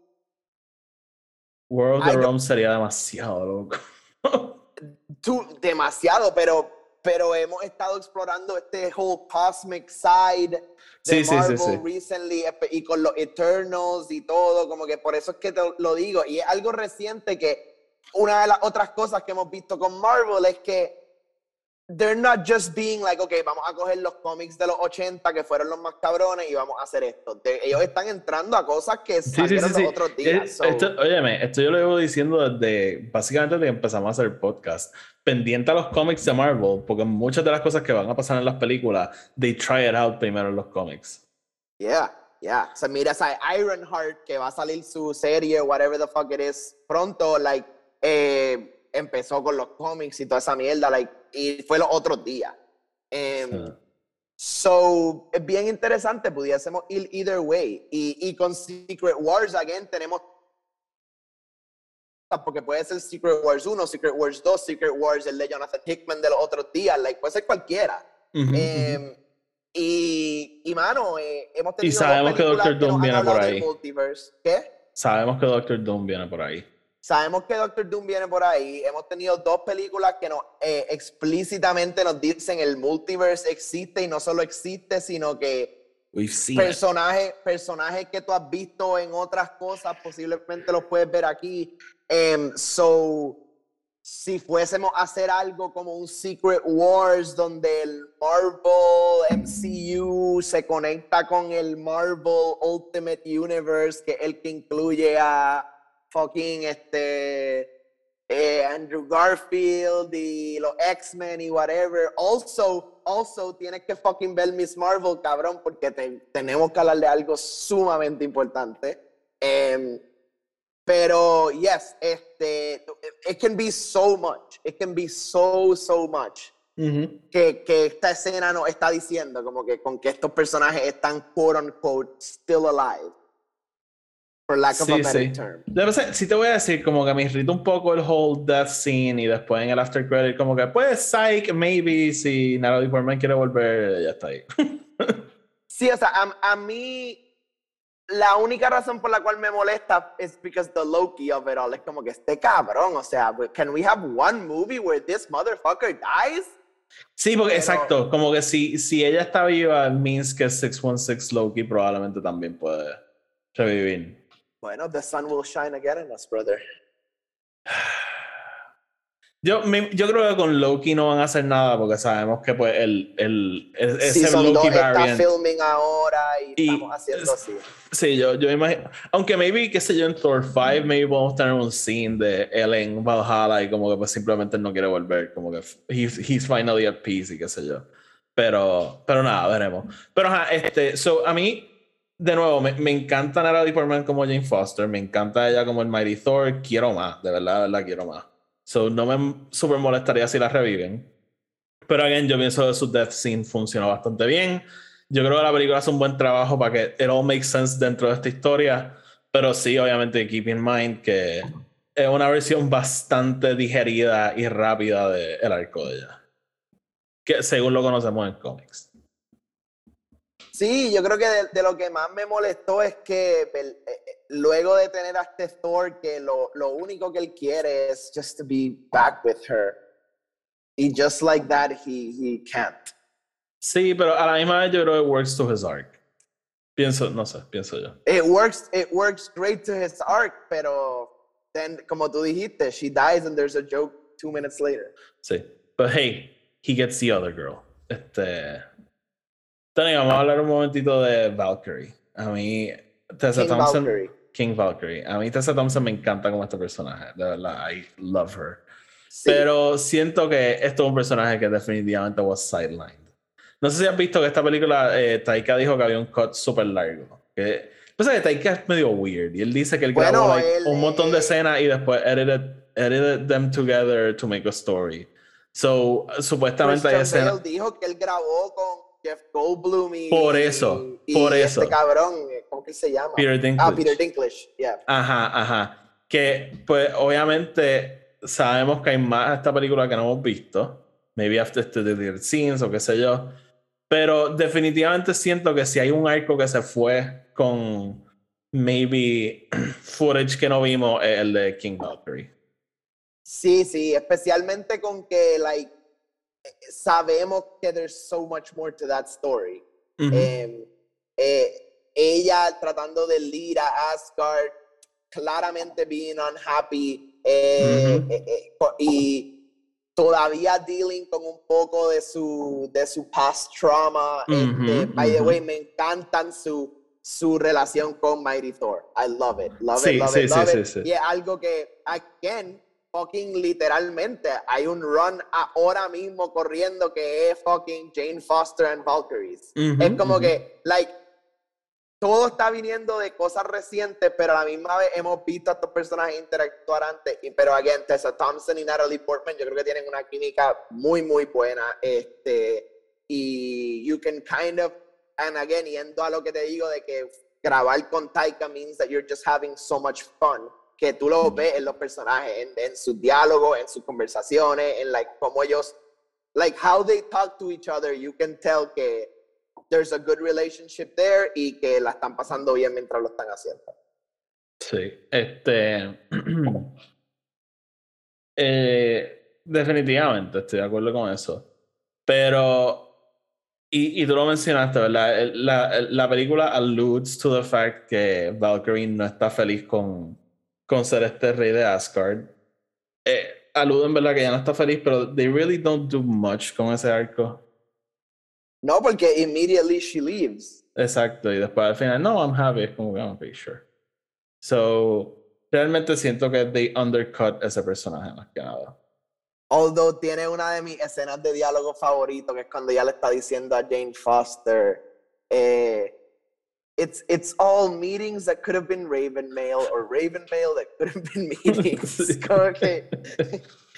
War of the Realms sería demasiado loco. demasiado, pero, pero hemos estado explorando este whole cosmic side de sí, Marvel sí, recently y con los Eternals y todo, como que por eso es que te lo digo. Y es algo reciente que una de las otras cosas que hemos visto con Marvel es que they're not just being like, ok, vamos a coger los cómics de los 80 que fueron los más cabrones y vamos a hacer esto. ellos están entrando a cosas que salieron los otros días. Esto, óyeme, esto yo lo llevo diciendo desde, básicamente desde que empezamos a hacer el podcast pendiente a los cómics de Marvel, porque muchas de las cosas que van a pasar en las películas, they try it out primero en los cómics. Yeah, yeah. O sea, mira esa Ironheart que va a salir su serie, whatever the fuck it is, pronto, like, eh, empezó con los cómics y toda esa mierda, like, y fue los otros días. Um, So, es bien interesante, pudiésemos ir either way. Y, y con Secret Wars, again, tenemos porque puede ser Secret Wars 1, Secret Wars 2, Secret Wars, el de Jonathan Hickman de los otros días, like, puede ser cualquiera. Em, y, y, mano, eh, hemos tenido. Y sabemos que Doctor Doom viene por ahí. ¿Qué? Sabemos que Doctor Doom viene por ahí. Sabemos que Doctor Doom viene por ahí. Hemos tenido dos películas que nos, eh, explícitamente nos dicen el multiverse existe y no solo existe, sino que personajes personajes que tú has visto en otras cosas posiblemente los puedes ver aquí Um, so, si fuésemos a hacer algo como un Secret Wars donde el Marvel MCU se conecta con el Marvel Ultimate Universe, que es el que incluye a fucking este eh, Andrew Garfield y los X-Men y whatever. Also, also tienes que fucking ver Miss Marvel, cabrón, porque tenemos que hablar de algo sumamente importante. Em, pero, yes, este, it can be so much. It can be so, so much. que, que, esta escena nos está diciendo, como que con que estos personajes están, quote unquote, still alive. For lack of a better term. sí te voy a decir, como que me irrita un poco el whole death scene y después en el after credit, como que, pues, psych, maybe, si Natalie Portman quiere volver, ya está ahí. sí, o sea, a, a mí la única razón por la cual me molesta es because the Loki of it all. Es como que este cabrón, o sea, can we have one movie where this motherfucker dies? Sí, porque exacto, como que si, si ella está viva, means que 616 Loki probablemente también puede revivir. Bueno, the sun will shine again in us, brother. Yo, yo creo que con Loki no van a hacer nada porque sabemos que pues el, el, ese Loki está filming ahora y, estamos haciendo así. Sí, yo, yo imagino. Aunque maybe, qué sé yo, en Thor 5 maybe podemos tener un scene de Ellen Valhalla y como que pues simplemente no quiere volver. Como que he's, he's finally at peace y qué sé yo. Pero, pero nada, veremos. Pero ajá, este, so a mí, de nuevo, me, me encanta Natalie Portman como Jane Foster, me encanta ella como el Mighty Thor, quiero más, de verdad, de verdad quiero más. So, no me super molestaría si la reviven. Pero, again, yo pienso que su death scene funcionó bastante bien. Yo creo que la película hace un buen trabajo para que it all makes sense dentro de esta historia. Pero sí, obviamente, keep in mind que es una versión bastante digerida y rápida del el arco de ella. Que según lo conocemos en cómics. Sí, yo creo que de, lo que más me molestó es que eh, luego de tener a este Thor que lo, lo único que él quiere es just to be back with her. Y just like that, he, he can't. Sí, pero a la misma vez yo creo que it works to his arc. Pienso, no sé, pienso yo. It works, it works great to his arc, pero then, como tú dijiste, she dies and there's a joke two minutes later. Sí, but hey, he gets the other girl. Este... Tony, vamos a hablar un momentito de Valkyrie. A mí, Tessa King Thompson. Valkyrie. King Valkyrie. A mí Tessa Thompson me encanta como este personaje, de verdad, I love her. Pero siento que esto es un personaje que definitivamente was sidelined. No sé si has visto que esta película, eh, Taika dijo que había un cut súper largo. Que, pues que Taika es medio weird. Y él dice que él grabó un montón de escenas y después edited, edited them together to make a story. So, supuestamente hay escenas. Él dijo que él grabó con Jeff Goldblum y. Por eso, por este eso. cabrón, ¿cómo que se llama? Peter Dinklage. Ah, Peter Dinklage, yeah. Ajá, ajá. Que, pues, obviamente, sabemos que hay más de esta película que no hemos visto. Maybe after the deleted scenes o qué sé yo. Pero definitivamente siento que si hay un arco que se fue con maybe footage que no vimos, el de King Valkyrie. Sí, sí, especialmente con que, like, sabemos que there's so much more to that story. Em, eh, ella tratando de lead a Asgard, claramente being unhappy eh, eh, y todavía dealing con un poco de su, de su past trauma. Este, by the way, me encantan su, su relación con Mighty Thor. I love it, love it, love it, love it. Y es algo que, again, fucking literalmente hay un run ahora mismo corriendo que es fucking Jane Foster and Valkyries. es como que, like, todo está viniendo de cosas recientes, pero a la misma vez hemos visto a estos personajes interactuar antes. Y, pero, again, Tessa Thompson y Natalie Portman, yo creo que tienen una química muy, muy buena. Este, y you can kind of, and again, yendo a lo que te digo de que grabar con Taika means that you're just having so much fun que tú lo ves en los personajes, en, sus diálogos, en sus conversaciones, en like cómo ellos, like how they talk to each other, you can tell que there's a good relationship there y que la están pasando bien mientras lo están haciendo. Sí, este, eh, definitivamente estoy de acuerdo con eso, pero y, y, tú lo mencionaste, ¿verdad? La, la, película alludes to the fact que Valkyrie no está feliz con, con ser este rey de Asgard. Eh, aluden, ¿verdad? Que ya no está feliz, pero they really don't do much con ese arco. No, porque immediately she leaves. Exacto, y después al final, no, I'm happy, es como que, okay, sure. So, realmente siento que they undercut ese personaje más que nada. Although tiene una de mis escenas de diálogo favorito, que es cuando ella le está diciendo a Jane Foster, eh, it's, it's all meetings that could have been Raven Mail or Raven Mail that could have been meetings. como que,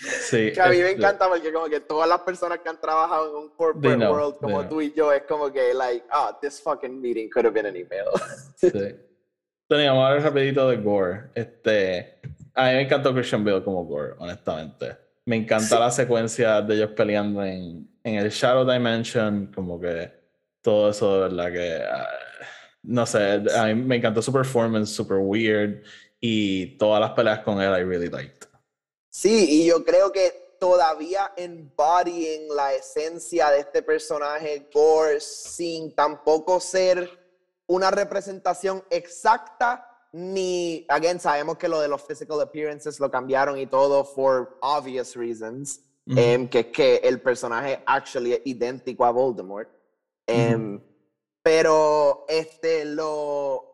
Sí, que a mí me este, encanta porque como que todas las personas que han trabajado en un corporate know, world como tú y yo es como que like, ah, this fucking meeting could have been an email. Sí. Tony, vamos a hablar rapidito de Gore. Este, a mí me encantó Christian Bale como Gore, honestamente. Me encanta Sí. la secuencia de ellos peleando en, en el Shadow Dimension, como que todo eso de verdad que... ah, no sé, a mí me encantó su performance, super weird, y todas las peleas con él I really liked. Sí, y yo creo que todavía embodying la esencia de este personaje Gore sin tampoco ser una representación exacta ni, again, sabemos que lo de los physical appearances lo cambiaron y todo for obvious reasons, em, que es que el personaje actually es idéntico a Voldemort. Em, Pero este lo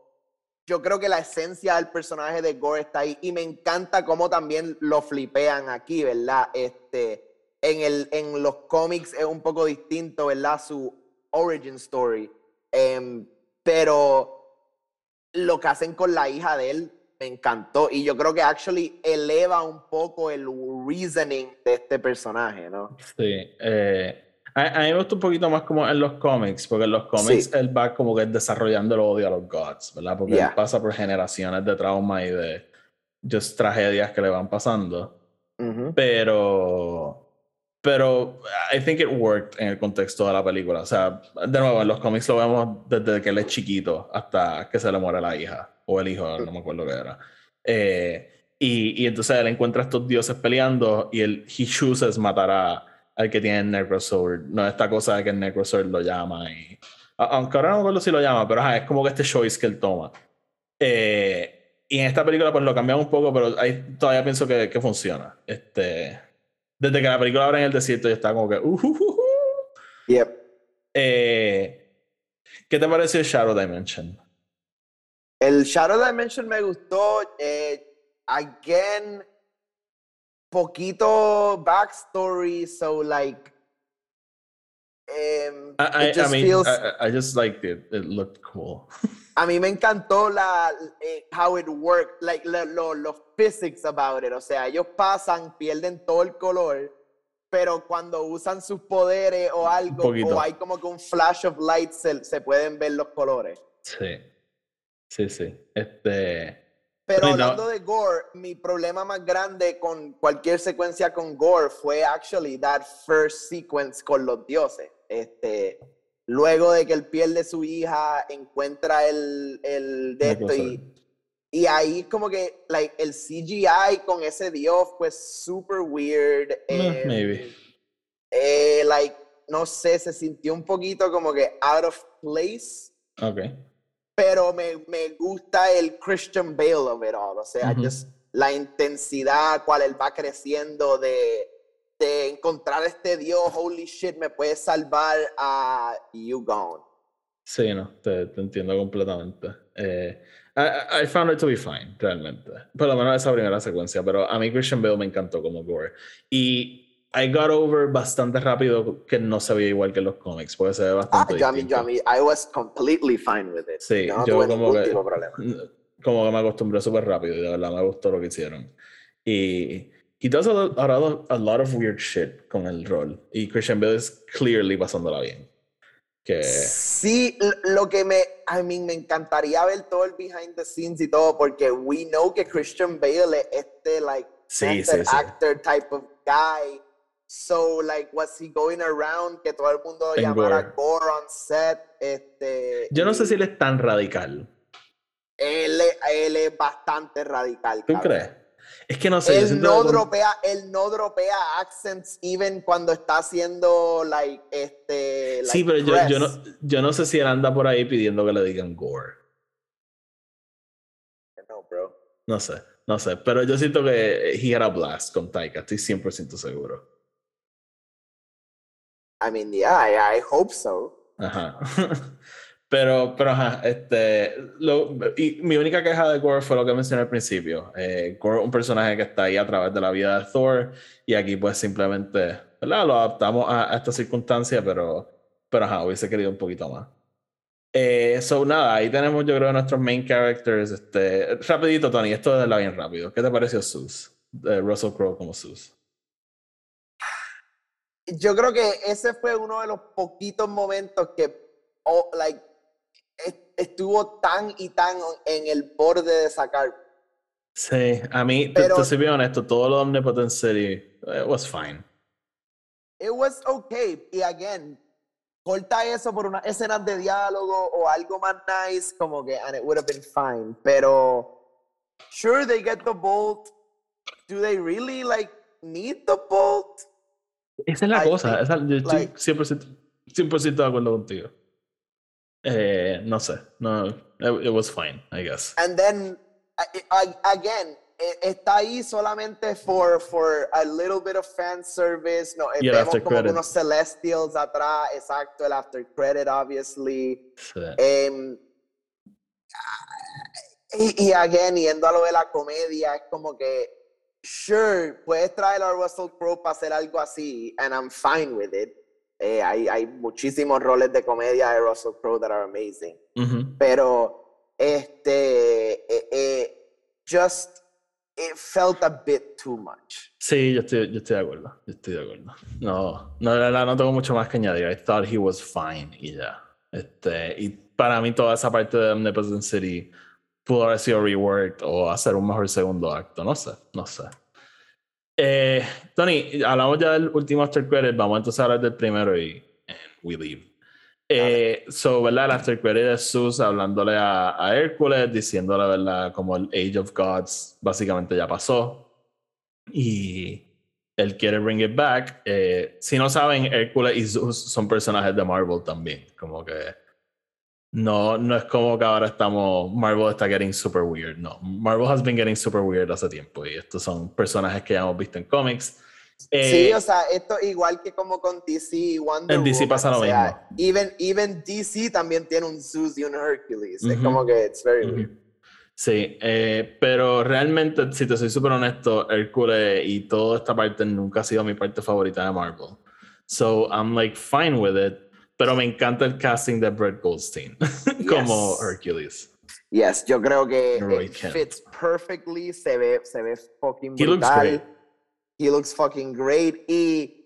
yo creo que la esencia del personaje de Gore está ahí y me encanta cómo también lo flipean aquí, ¿verdad? Este, en, el, en los cómics es un poco distinto, ¿verdad? Su origin story. Em, pero lo que hacen con la hija de él me encantó y yo creo que actually eleva un poco el reasoning de este personaje, ¿no? Sí. eh, a, a mí me gusta un poquito más como en los cómics, porque en los cómics Sí. él va como que desarrollando el odio a los gods, ¿verdad? Porque Yeah. él pasa por generaciones de trauma y de just tragedias que le van pasando. Ujú. Pero. Pero I think it worked en el contexto de la película. O sea, de nuevo, en los cómics lo vemos desde que él es chiquito hasta que se le muere la hija o el hijo, no me acuerdo qué era. Eh, y, y entonces él encuentra a estos dioses peleando y él he chooses matar a, al que tiene el Necrosword. No esta cosa de que el Necrosword lo llama y. Aunque ahora no me acuerdo si lo llama, pero ajá, es como que este choice que él toma. Eh, y en esta película pues lo cambian un poco, pero ahí todavía pienso que, que funciona. Este, desde que la película abre en el desierto, yo estaba como que... "Uh, uh, uh, uh". Yep. Eh, ¿Qué te pareció Shadow Dimension? El Shadow Dimension me gustó. Eh, again, poquito backstory, so like. em, I, I, just I mean, feels- I, I just liked it. It looked cool. a mí me encantó la, eh, how it worked, like lo, lo- physics about it. O sea, ellos pasan, pierden todo el color, pero cuando usan sus poderes o algo, o hay como que un flash of light, se, se pueden ver los colores. Sí. Sí, sí. Este... Pero hablando de Gore, mi problema más grande con cualquier secuencia con Gore fue actually that first sequence con los dioses. Este, luego de que él pierde su hija, encuentra el, el de esto y, y ahí como que like, el CGI con ese dios fue super weird. Eh, maybe. eh, like, no sé, se sintió un poquito como que out of place Ok. Pero me, me gusta el Christian Bale of it all, o sea, Ujú. just la intensidad, cual él va creciendo de, de encontrar este Dios, holy shit, me puede salvar a You Gone. Sí, no, te, te entiendo completamente. Eh, I, I- I found it to be fine, realmente. Por lo menos esa primera secuencia, pero a mí Christian Bale me encantó como Gore. Y I got over bastante rápido que no se veía igual que los cómics, porque se ve Ah, bastante yo a mí, distinto. yo a mí, I was completely fine with it. Sí, yo no yo tuve como ningún que- tipo de problema. Como que me acostumbré súper rápido y de verdad me gustó lo que hicieron. Y he does a, lot- a lot- a lot of weird shit con el rol. Y Christian Bale es clearly pasándola bien. Que... Sí, lo que me, I mean, me encantaría ver todo el behind the scenes y todo, porque we know que Christian Bale es este, like, Sí, sí, sí. actor type of guy. So, like, was he going around que todo el mundo En llamara Gore. Gore on set? Este, Yo no sé si él es tan radical. él, él es bastante radical. ¿Tú cabrón. crees? Es que no sé. Él no, con- dropea, él no dropea accents even cuando está haciendo, like, este, Sí, like, pero yo, yo, no, yo no sé si él anda por ahí pidiendo que le digan gore. No, bro. No sé. no sé. Pero yo siento que he had a blast con Taika, estoy 100% seguro. I mean, yeah, I, I hope so. Ajá. Pero, pero ajá, este, lo, y mi única queja de Gore fue lo que mencioné al principio. Eh, Gore un personaje que está ahí a través de la vida de Thor y aquí pues simplemente, ¿verdad? Lo adaptamos a, esta circunstancia, pero, pero ajá, hubiese querido un poquito más. Eh, so nada, ahí tenemos yo creo nuestros main characters. Este, rapidito, Tony, esto es la bien rápido. ¿Qué te pareció Sus? Russell Crowe como Sus. Yo creo que ese fue uno de los poquitos momentos que, oh, like, estuvo tan y tan en el borde de sacar. Sí, a mí, Pero, te, te soy bien honesto, todo lo Omnipotent City, it was fine. It was okay. Y again, corta eso por una escenas de diálogo o algo más nice, como que, and it would have been fine. Pero, sure, they get the bolt. Do they really, like, need the bolt? Esa es la cosa. Esa, yo estoy 100%, 100 de acuerdo contigo. Eh, no sé, no, it, was fine, I guess. And then, again, e, está ahí solamente for, for a little bit of fan service. No, y vemos como unos Celestials atrás, exacto, el after credit, obviously. Em, y, y, again, yendo a lo de la comedia, es como que, sure, puedes traer a Russell Crowe para hacer algo así, and I'm fine with it. Eh, hay, hay muchísimos roles de comedia de Russell Crowe that are amazing. Pero, este, eh, eh, just, it felt a bit too much. Sí, yo estoy, yo estoy de acuerdo. Yo estoy de acuerdo. No, no, no, no tengo mucho más que añadir. I thought he was fine y ya. Este, y para mí toda esa parte de Omnipotent City pudo haber sido reworked o hacer un mejor segundo acto. No sé, no sé. Eh, Tony, hablamos ya del último after credit, vamos entonces a hablar del primero y we leave. Eh, so, ¿verdad? El after credit es Sus hablándole a, a, Hércules, diciéndole, ¿verdad? Como el Age of Gods básicamente ya pasó y él quiere bring it back. Eh, si no saben, Hércules y Zeus son personajes de Marvel también, como que no, no es como que ahora estamos, Marvel está getting super weird, no. Marvel has been getting super weird hace tiempo y estos son personajes que ya hemos visto en cómics. sí, eh, o sea, esto igual que como con DC y Wonder En DC pasa lo mismo. Even, even DC también tiene un Zeus y un Hercules. Es como que it's very weird. Sí, eh, pero realmente, si te soy súper honesto, Hércules y toda esta parte nunca ha sido mi parte favorita de Marvel. So I'm like fine with it pero me encanta el casting de Brett Goldstein como Hercules. Yes, yo creo que it fits perfectly. Se ve, se ve fucking brutal. He looks great. He looks fucking great. Y,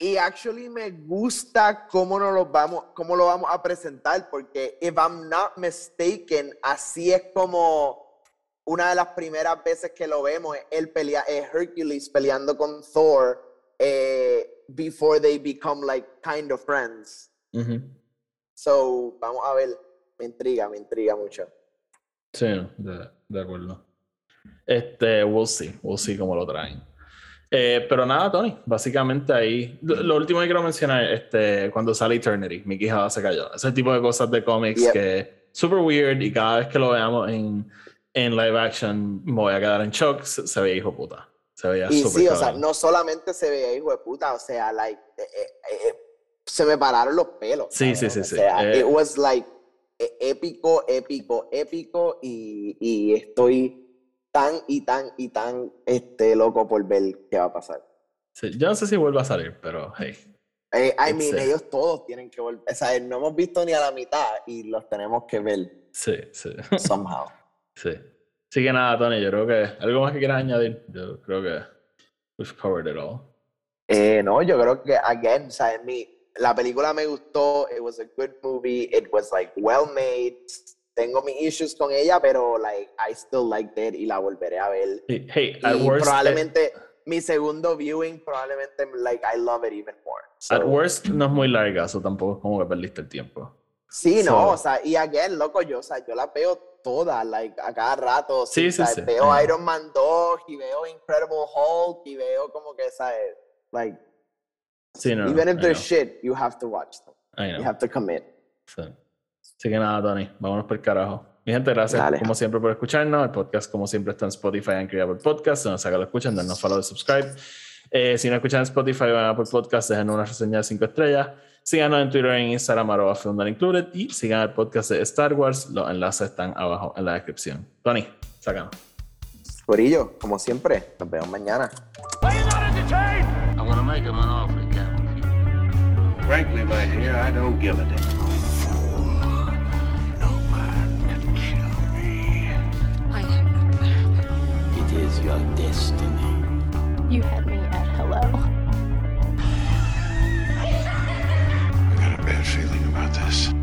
y actually me gusta cómo, nos lo vamos, cómo lo vamos a presentar, porque if I'm not mistaken, así es como una de las primeras veces que lo vemos, él pelea, es Hercules peleando con Thor. Eh, before they become like kind of friends. So, vamos a ver. Me intriga, me intriga mucho. Sí, de, de acuerdo. Este, we'll see, we'll see cómo lo traen. Eh, pero nada, Tony, básicamente ahí. Lo, último que quiero mencionar, este, cuando sale Eternity, mi quijada se cayó. Ese tipo de cosas de cómics que super weird y cada vez que lo veamos en, en live action me voy a quedar en shock. Se, se ve hijo puta. Se veía y sí, o sea, no solamente se veía hijo de puta, o sea, like, eh, eh, eh, se me pararon los pelos. Sí, sí, sí, o Sea, it was like e, épico, épico, épico y, y, estoy tan y tan y tan este, loco por ver qué va a pasar. Sí, yo no sé si vuelve a salir, pero hey. I mean, ellos todos tienen que volver. O sea, no hemos visto ni a la mitad y los tenemos que ver. Sí, sí. Somehow. Sí. Así que nada, Tony, yo creo que algo más que quieras añadir. Yo creo que we've covered it all. Eh, no, yo creo que, again, o sea, mi, la película me gustó. It was a good movie. It was like well made. Tengo mis issues con ella, pero like I still liked it y la volveré a ver. Hey, at worst, probablemente mi segundo viewing, probablemente like I love it even more. at worst no es muy larga, eso tampoco es como que perdiste el tiempo. Sí, no, o sea, y again, loco, yo, o sea, yo la veo todas, like, a cada rato. Sí, sí, sí. Veo Iron Man 2 y veo Incredible Hulk y veo como que, ¿sabes? Like, sí, no, even if there's shit, you have to watch them. You have to commit. Sí. Así que nada, Tony, vámonos por el carajo. Mi gente, gracias como siempre por escucharnos. El podcast, como siempre, está en Spotify y en Podcast. Si no se lo escuchan, denos follow y subscribe. Eh, si no escuchan en Spotify o en Apple Podcast, dejen una reseña de 5 estrellas. Síganos en Twitter, en Instagram, arroba Included. Y sigan el podcast de Star Wars. Los enlaces están abajo en la descripción. Tony, sácanos. Corillo, como siempre, nos vemos mañana. frankly, my dear, I don't give a damn. Nobody can kill me. I see. It is your destiny. You had me at hello. I got a bad feeling about this.